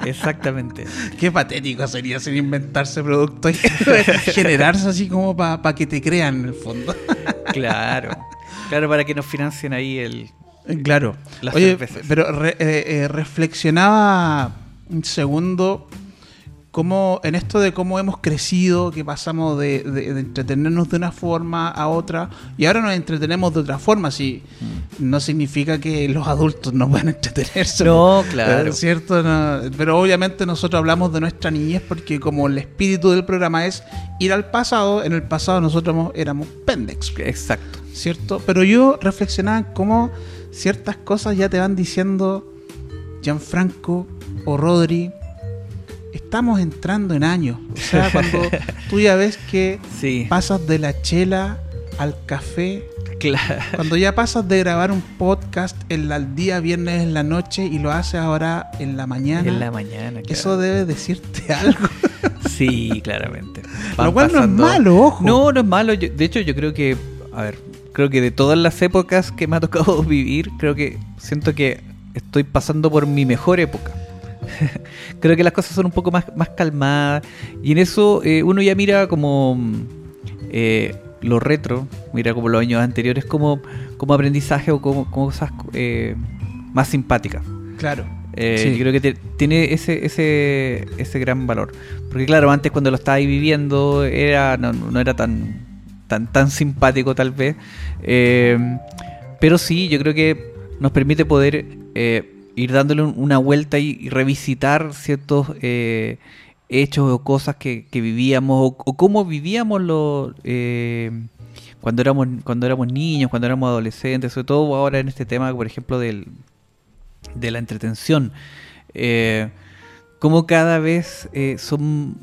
Exactamente. Qué patético sería sin inventarse productos y generarse así como para que te crean en el fondo. claro. Claro, para que nos financien ahí el. Eh, claro. Oye, pero eh, reflexionaba un segundo cómo, en esto de cómo hemos crecido, que pasamos de, entretenernos de una forma a otra y ahora nos entretenemos de otra forma, si no significa que los adultos no van a entretenerse. No, claro. ¿Cierto? pero obviamente nosotros hablamos de nuestra niñez porque como el espíritu del programa es ir al pasado, en el pasado nosotros éramos pendex. Exacto. ¿Cierto? Pero yo reflexionaba cómo ciertas cosas ya te van diciendo Gianfranco o Rodri estamos entrando en años. O sea, cuando tú ya ves que pasas de la chela al café. Claro. Cuando ya pasas de grabar un podcast el, el día viernes en la noche y lo haces ahora en la mañana. En la mañana, Eso debe decirte algo. Sí, claramente. lo cual no es malo, ojo. No, no es malo. de hecho, yo creo que, a ver, creo que de todas las épocas que me ha tocado vivir, creo que siento que estoy pasando por mi mejor época. creo que las cosas son un poco más, más calmadas. Y en eso eh, uno ya mira como eh, lo retro, mira como los años anteriores, como, como aprendizaje o como, cosas eh, más simpáticas. Claro. Yo creo que tiene ese, ese, ese gran valor. Porque claro, antes cuando lo estaba ahí viviendo era, no, no era tan, tan, tan simpático tal vez. pero sí, yo creo que nos permite poder ir dándole una vuelta y, revisitar ciertos eh, hechos o cosas que, vivíamos o, cómo vivíamos lo, eh, cuando éramos cuando éramos niños, cuando éramos adolescentes, sobre todo ahora en este tema, por ejemplo, del, de la entretención. Eh, cómo cada vez son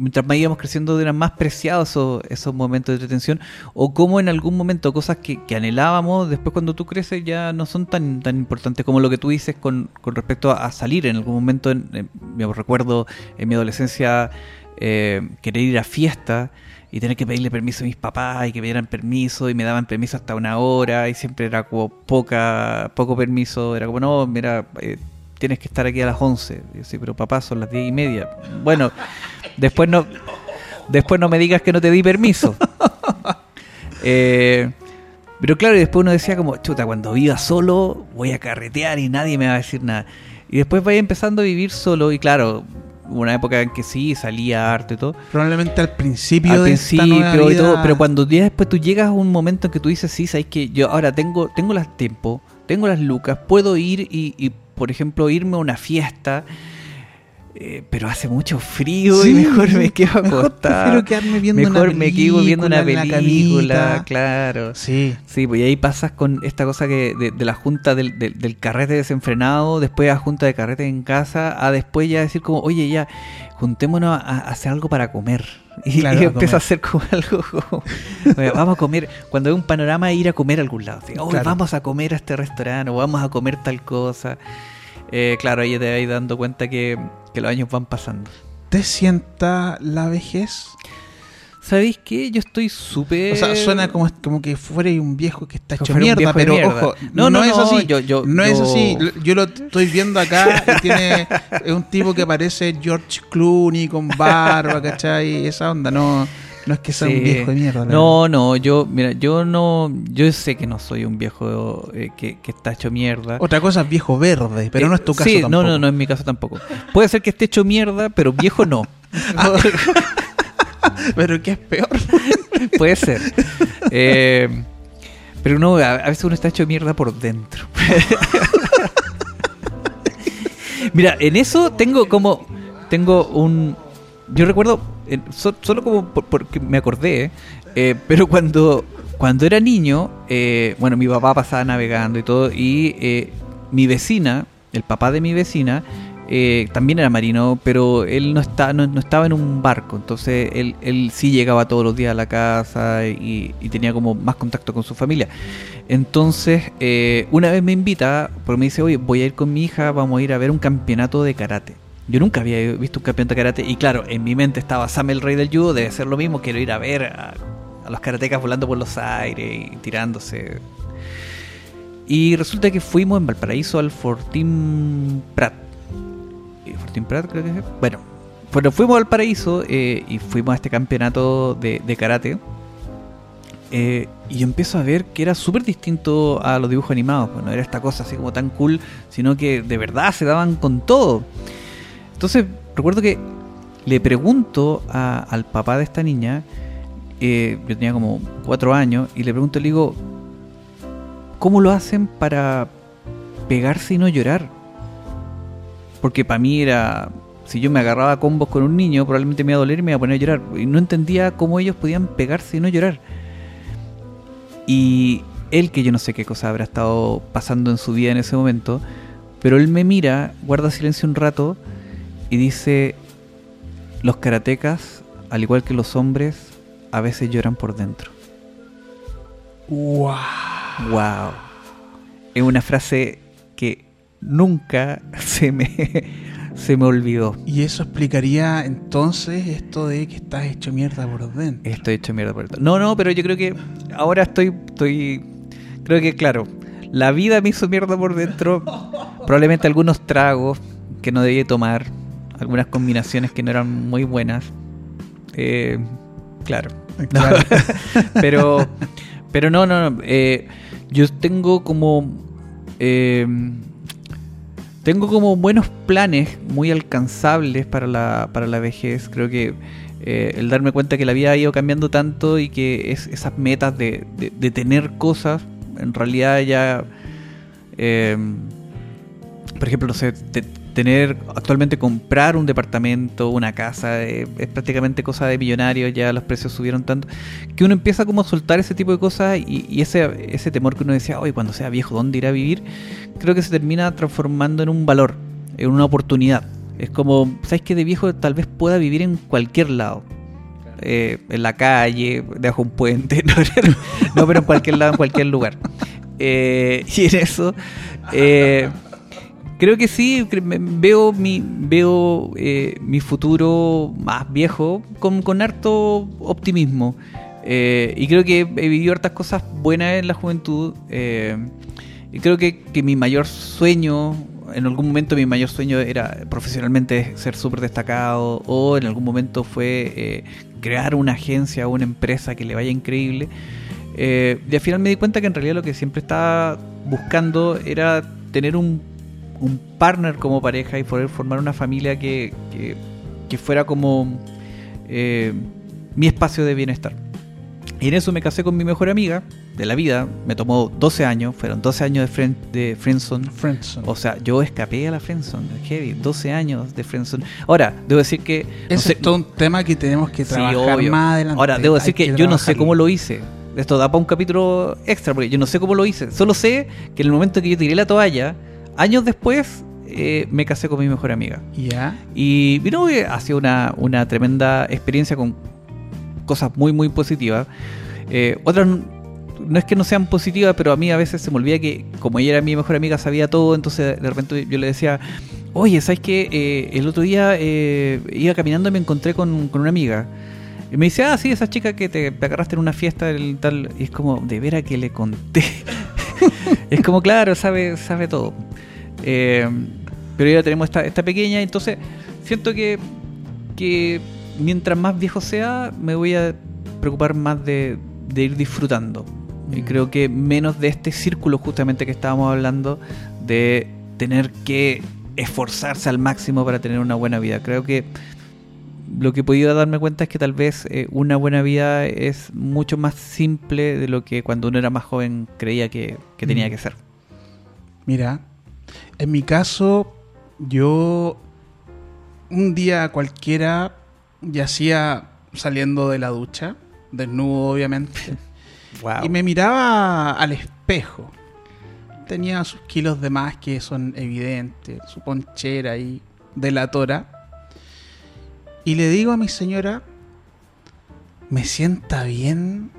mientras más íbamos creciendo eran más preciados esos, momentos de detención o como en algún momento cosas que, anhelábamos después cuando tú creces ya no son tan tan importantes como lo que tú dices con, respecto a, salir en algún momento me recuerdo en mi adolescencia eh, querer ir a fiesta y tener que pedirle permiso a mis papás y que me dieran permiso y me daban permiso hasta una hora y siempre era como poca poco permiso era como no mira eh, tienes que estar aquí a las 11. Y sí, pero papá, son las 10 y media. Bueno, después no, después no me digas que no te di permiso. Eh, pero claro, y después uno decía como, chuta, cuando viva solo voy a carretear y nadie me va a decir nada. Y después vaya empezando a vivir solo y claro, una época en que sí, salía arte y todo. Probablemente al principio al principio y todo, pero cuando ya después tú llegas a un momento en que tú dices, sí, sabes que yo ahora tengo, tengo las tiempo, tengo las lucas, puedo ir y por ejemplo, irme a una fiesta. Eh, pero hace mucho frío y mejor me quedo acostado. viendo mejor me quedo viendo una película, claro. Sí. Sí, pues ahí pasas con esta cosa que de, la junta del, del, carrete desenfrenado, después a junta de carrete en casa, a después ya decir como, oye, ya, juntémonos a, hacer algo para comer. Y, empieza a hacer como algo vamos a comer, cuando hay un panorama ir a comer a algún lado. Vamos a comer a este restaurante o vamos a comer tal cosa. Eh, claro, ahí te vas dando cuenta que, que los años van pasando. ¿Te sienta la vejez? ¿Sabéis qué? Yo estoy súper. O sea, suena como, como que fuera un viejo que está hecho mierda, pero ojo, no, no, es así. Yo, yo, no es así. Yo lo estoy viendo acá y tiene. Es un tipo que parece George Clooney con barba, ¿cachai? Esa onda, no. No es que sea un viejo de mierda. No, no, yo, mira, yo no, yo sé que no soy un viejo eh, que, está hecho mierda. Otra cosa es viejo verde, pero no es tu caso sí, tampoco. No, no, no es mi caso tampoco. Puede ser que esté hecho mierda, pero viejo no. Ah. pero ¿qué es peor? Puede ser. Eh, pero no, a, veces uno está hecho mierda por dentro. Mira, en eso tengo como. Tengo un. Yo recuerdo. Solo como porque me acordé. Eh, pero cuando. Cuando era niño. Eh, bueno, mi papá pasaba navegando y todo. Y eh, mi vecina. El papá de mi vecina eh, también era marino, pero él no, está, no, estaba en un barco, entonces él, él, sí llegaba todos los días a la casa y, tenía como más contacto con su familia. Entonces, eh, una vez me invita, porque me dice, oye, voy a ir con mi hija, vamos a ir a ver un campeonato de karate. Yo nunca había visto un campeonato de karate y claro, en mi mente estaba Sam el rey del judo, debe ser lo mismo, quiero ir a ver a, a los karatecas volando por los aires y tirándose. Y resulta que fuimos en Valparaíso al Fortín Prat creo que Bueno, bueno, fuimos al paraíso eh, y fuimos a este campeonato de, karate. Eh, y yo empiezo a ver que era súper distinto a los dibujos animados. Pues no era esta cosa así como tan cool, sino que de verdad se daban con todo. Entonces, recuerdo que le pregunto al papá de esta niña, eh, yo tenía como cuatro años, y le pregunto, le digo, ¿cómo lo hacen para pegarse y no llorar? Porque para mí era. Si yo me agarraba a combos con un niño, probablemente me iba a doler y me iba a poner a llorar. Y no entendía cómo ellos podían pegarse y no llorar. Y él, que yo no sé qué cosa habrá estado pasando en su vida en ese momento, pero él me mira, guarda silencio un rato y dice: Los karatecas, al igual que los hombres, a veces lloran por dentro. ¡Wow! ¡Wow! Es una frase que nunca se me, se me olvidó. ¿Y eso explicaría entonces esto de que estás hecho mierda por dentro? Estoy hecho mierda por dentro. No, no, pero yo creo que ahora estoy, estoy, creo que claro, la vida me hizo mierda por dentro. Probablemente algunos tragos que no debía tomar, algunas combinaciones que no eran muy buenas. Eh, claro. pero, pero no, no, no. Eh, yo tengo como eh, tengo como buenos planes muy alcanzables para la, para la vejez. Creo que eh, el darme cuenta que la vida ha ido cambiando tanto y que es, esas metas de, de, tener cosas, en realidad ya, eh, por ejemplo, no sé, tener actualmente comprar un departamento, una casa, eh, es prácticamente cosa de millonarios, ya los precios subieron tanto, que uno empieza como a soltar ese tipo de cosas y, ese, ese temor que uno decía, hoy cuando sea viejo, ¿dónde irá a vivir? Creo que se termina transformando en un valor, en una oportunidad. Es como, ¿sabes que de viejo tal vez pueda vivir en cualquier lado? Eh, en la calle, debajo un puente, no, pero en cualquier lado, en cualquier lugar. Eh, y en eso... Creo que sí, veo mi, veo, eh, mi futuro más viejo con, harto optimismo. Eh, y creo que he vivido hartas cosas buenas en la juventud. Eh, y creo que, que, mi mayor sueño, en algún momento mi mayor sueño era profesionalmente ser súper destacado. O en algún momento fue crear una agencia o una empresa que le vaya increíble. y al final me di cuenta que en realidad lo que siempre estaba buscando era tener un un partner como pareja y poder formar una familia que, que, fuera como eh, mi espacio de bienestar. Y en eso me casé con mi mejor amiga de la vida. Me tomó 12 años, fueron 12 años de, friend, de Friendzone. O sea, yo escapé a la Friendzone, heavy, 12 años de Friendzone. Ahora, debo decir que... es todo un tema que tenemos que trabajar más adelante. Ahora, debo decir que, yo no sé cómo lo hice. Esto da para un capítulo extra, porque yo no sé cómo lo hice. Solo sé que en el momento que yo tiré la toalla, años después eh, me casé con mi mejor amiga. ¿Ya? Y vino ha sido una, una, tremenda experiencia con cosas muy, muy positivas. Eh, otras no es que no sean positivas, pero a mí a veces se me olvida que como ella era mi mejor amiga, sabía todo, entonces de repente yo le decía, oye, ¿sabes qué? Eh, el otro día iba caminando y me encontré con, con, una amiga. Y me dice, ah, sí, esa chica que te, agarraste en una fiesta, el tal. Y es como, de veras que le conté. es como, claro, sabe, sabe todo. Eh, pero ya tenemos esta, esta pequeña, entonces siento que, que mientras más viejo sea, me voy a preocupar más de, ir disfrutando. Y mm. creo que menos de este círculo justamente que estábamos hablando de tener que esforzarse al máximo para tener una buena vida. Creo que lo que he podido darme cuenta es que tal vez eh, una buena vida es mucho más simple de lo que cuando uno era más joven creía que, tenía mm. que ser. Mira, en mi caso, yo un día cualquiera yacía saliendo de la ducha, desnudo obviamente, y me miraba al espejo. Tenía sus kilos de más que son evidentes, su ponchera y delatora y le digo a mi señora, me sienta bien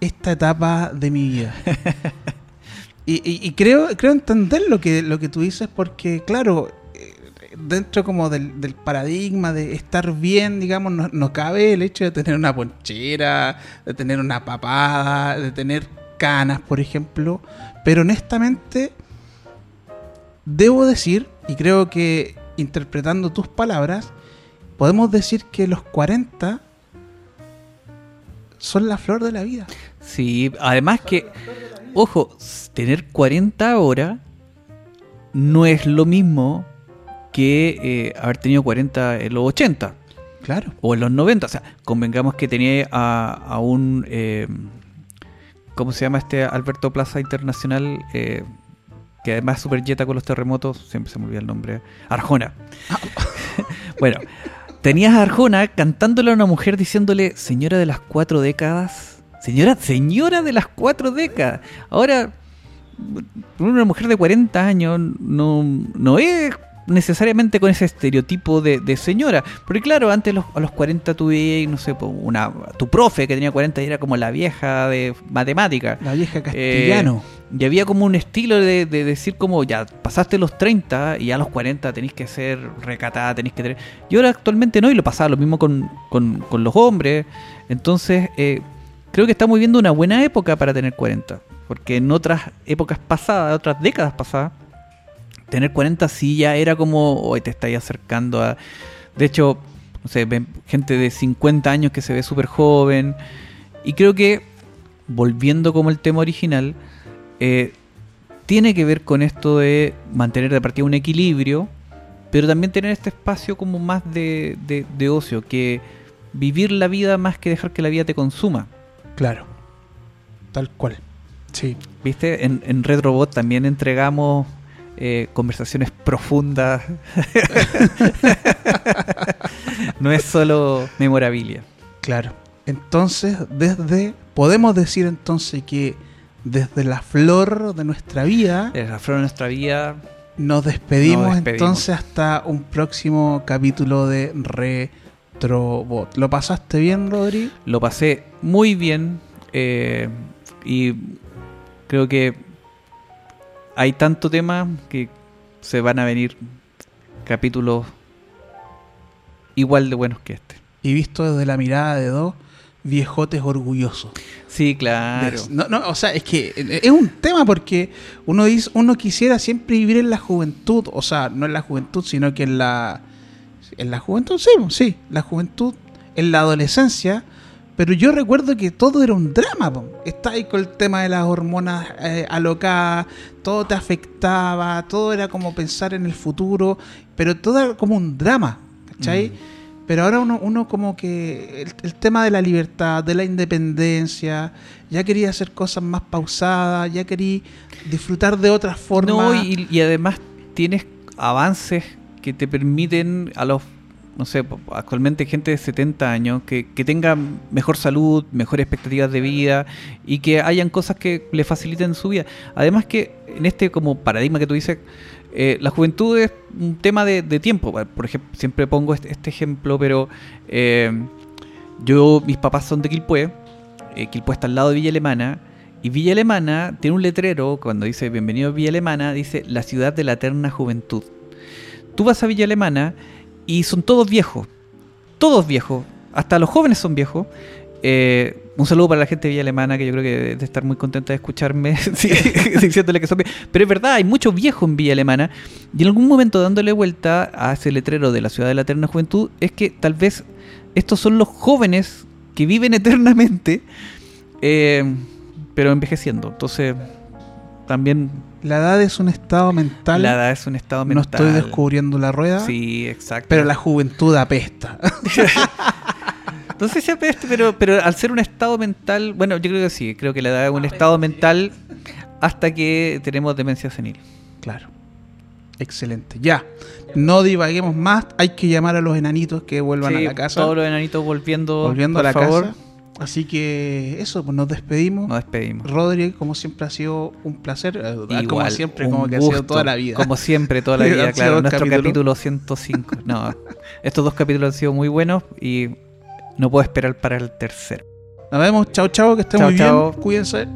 esta etapa de mi vida. y, creo, creo entender lo que, lo que tú dices porque, claro, eh, dentro como del, paradigma de estar bien, digamos, no, cabe el hecho de tener una ponchera, de tener una papada, de tener canas, por ejemplo. Pero honestamente, debo decir, y creo que interpretando tus palabras, podemos decir que los 40 son la flor de la vida. Sí, además que, ojo, tener 40 ahora no es lo mismo que eh, haber tenido 40 en los 80. Claro. O en los 90. O sea, convengamos que tenía a, un. Eh, ¿Cómo se llama este Alberto Plaza Internacional? Eh, que además es super con los terremotos. Siempre se me olvida el nombre. Arjona. Ah. bueno, Tenías a Arjona cantándole a una mujer diciéndole, señora de las cuatro décadas. Señora, señora de las cuatro décadas. Ahora, una mujer de 40 años no, no es necesariamente con ese estereotipo de, señora. Porque claro, antes a los 40 tuve, no sé, una, tu profe que tenía 40 y era como la vieja de matemática. La vieja castellano. Eh, y había como un estilo de, decir como, ya, pasaste los 30 y a los 40 tenéis que ser recatada, tenéis que tener... Y ahora actualmente no, y lo pasaba lo mismo con, los hombres. Entonces, eh, creo que estamos viviendo una buena época para tener 40. Porque en otras épocas pasadas, otras décadas pasadas, tener 40 sí ya era como, hoy te estáis acercando a... De hecho, no sé, gente de 50 años que se ve súper joven. Y creo que, volviendo como el tema original, eh, tiene que ver con esto de mantener de partida un equilibrio, pero también tener este espacio como más de, de, ocio, que vivir la vida más que dejar que la vida te consuma. Claro, tal cual. Sí. ¿Viste? En, en Red Robot también entregamos eh, conversaciones profundas. no es solo memorabilia. Claro. Entonces, desde. Podemos decir entonces que desde la flor de nuestra vida. Desde la flor de nuestra vida. Nos despedimos, entonces hasta un próximo capítulo de Retrobot. ¿Lo pasaste bien, Rodri? Lo pasé muy bien. Eh, y creo que hay tanto tema que se van a venir capítulos igual de buenos que este. Y visto desde la mirada de dos viejotes orgullosos. Sí, claro. No, no, o sea, es que es un tema porque uno dice, uno quisiera siempre vivir en la juventud, o sea, no en la juventud, sino que en la en la juventud, sí, sí, la juventud, en la adolescencia, pero yo recuerdo que todo era un drama. Está ahí con el tema de las hormonas eh, alocadas, todo te afectaba, todo era como pensar en el futuro, pero todo era como un drama, ¿cachai? Mm. Pero ahora uno, uno como que el, tema de la libertad, de la independencia, ya quería hacer cosas más pausadas, ya quería disfrutar de otras formas. No, y, y además tienes avances que te permiten a los no sé, actualmente gente de 70 años que, que tenga mejor salud, mejores expectativas de vida y que hayan cosas que le faciliten su vida. Además que en este como paradigma que tú dices, eh, la juventud es un tema de, tiempo. Por ejemplo, siempre pongo este, este ejemplo, pero eh, yo, mis papás son de Quilpué, eh, Quilpué está al lado de Villa Alemana, y Villa Alemana tiene un letrero, cuando dice bienvenido a Villa Alemana, dice la ciudad de la eterna juventud. Tú vas a Villa Alemana y son todos viejos. Todos viejos. Hasta los jóvenes son viejos. Eh, un saludo para la gente de Villa Alemana, que yo creo que debe estar muy contenta de escucharme diciéndole que son viejos. Pero es verdad, hay muchos viejos en Villa Alemana. Y en algún momento dándole vuelta a ese letrero de la ciudad de la eterna juventud, es que tal vez estos son los jóvenes que viven eternamente, eh, pero envejeciendo. Entonces, también... La edad es un estado mental. La edad es un estado mental. No estoy descubriendo la rueda. Sí, exacto. Pero la juventud apesta. no sé si apesta, pero, pero al ser un estado mental, bueno, yo creo que sí, creo que la edad es un estado mental hasta que tenemos demencia senil. Claro. Excelente. Ya. No divaguemos más. Hay que llamar a los enanitos que vuelvan a la casa. Todos los enanitos volviendo, volviendo a la casa. Así que eso, pues nos despedimos. Nos despedimos. Rodri, como siempre ha sido un placer. Eh, Igual, como siempre, como que ha sido toda la vida. Como siempre, toda la vida, claro. Nuestro capítulo 105. No, estos dos capítulos han sido muy buenos y no puedo esperar para el tercero. Nos vemos. Chao, chao. Que estén muy bien. Cuídense.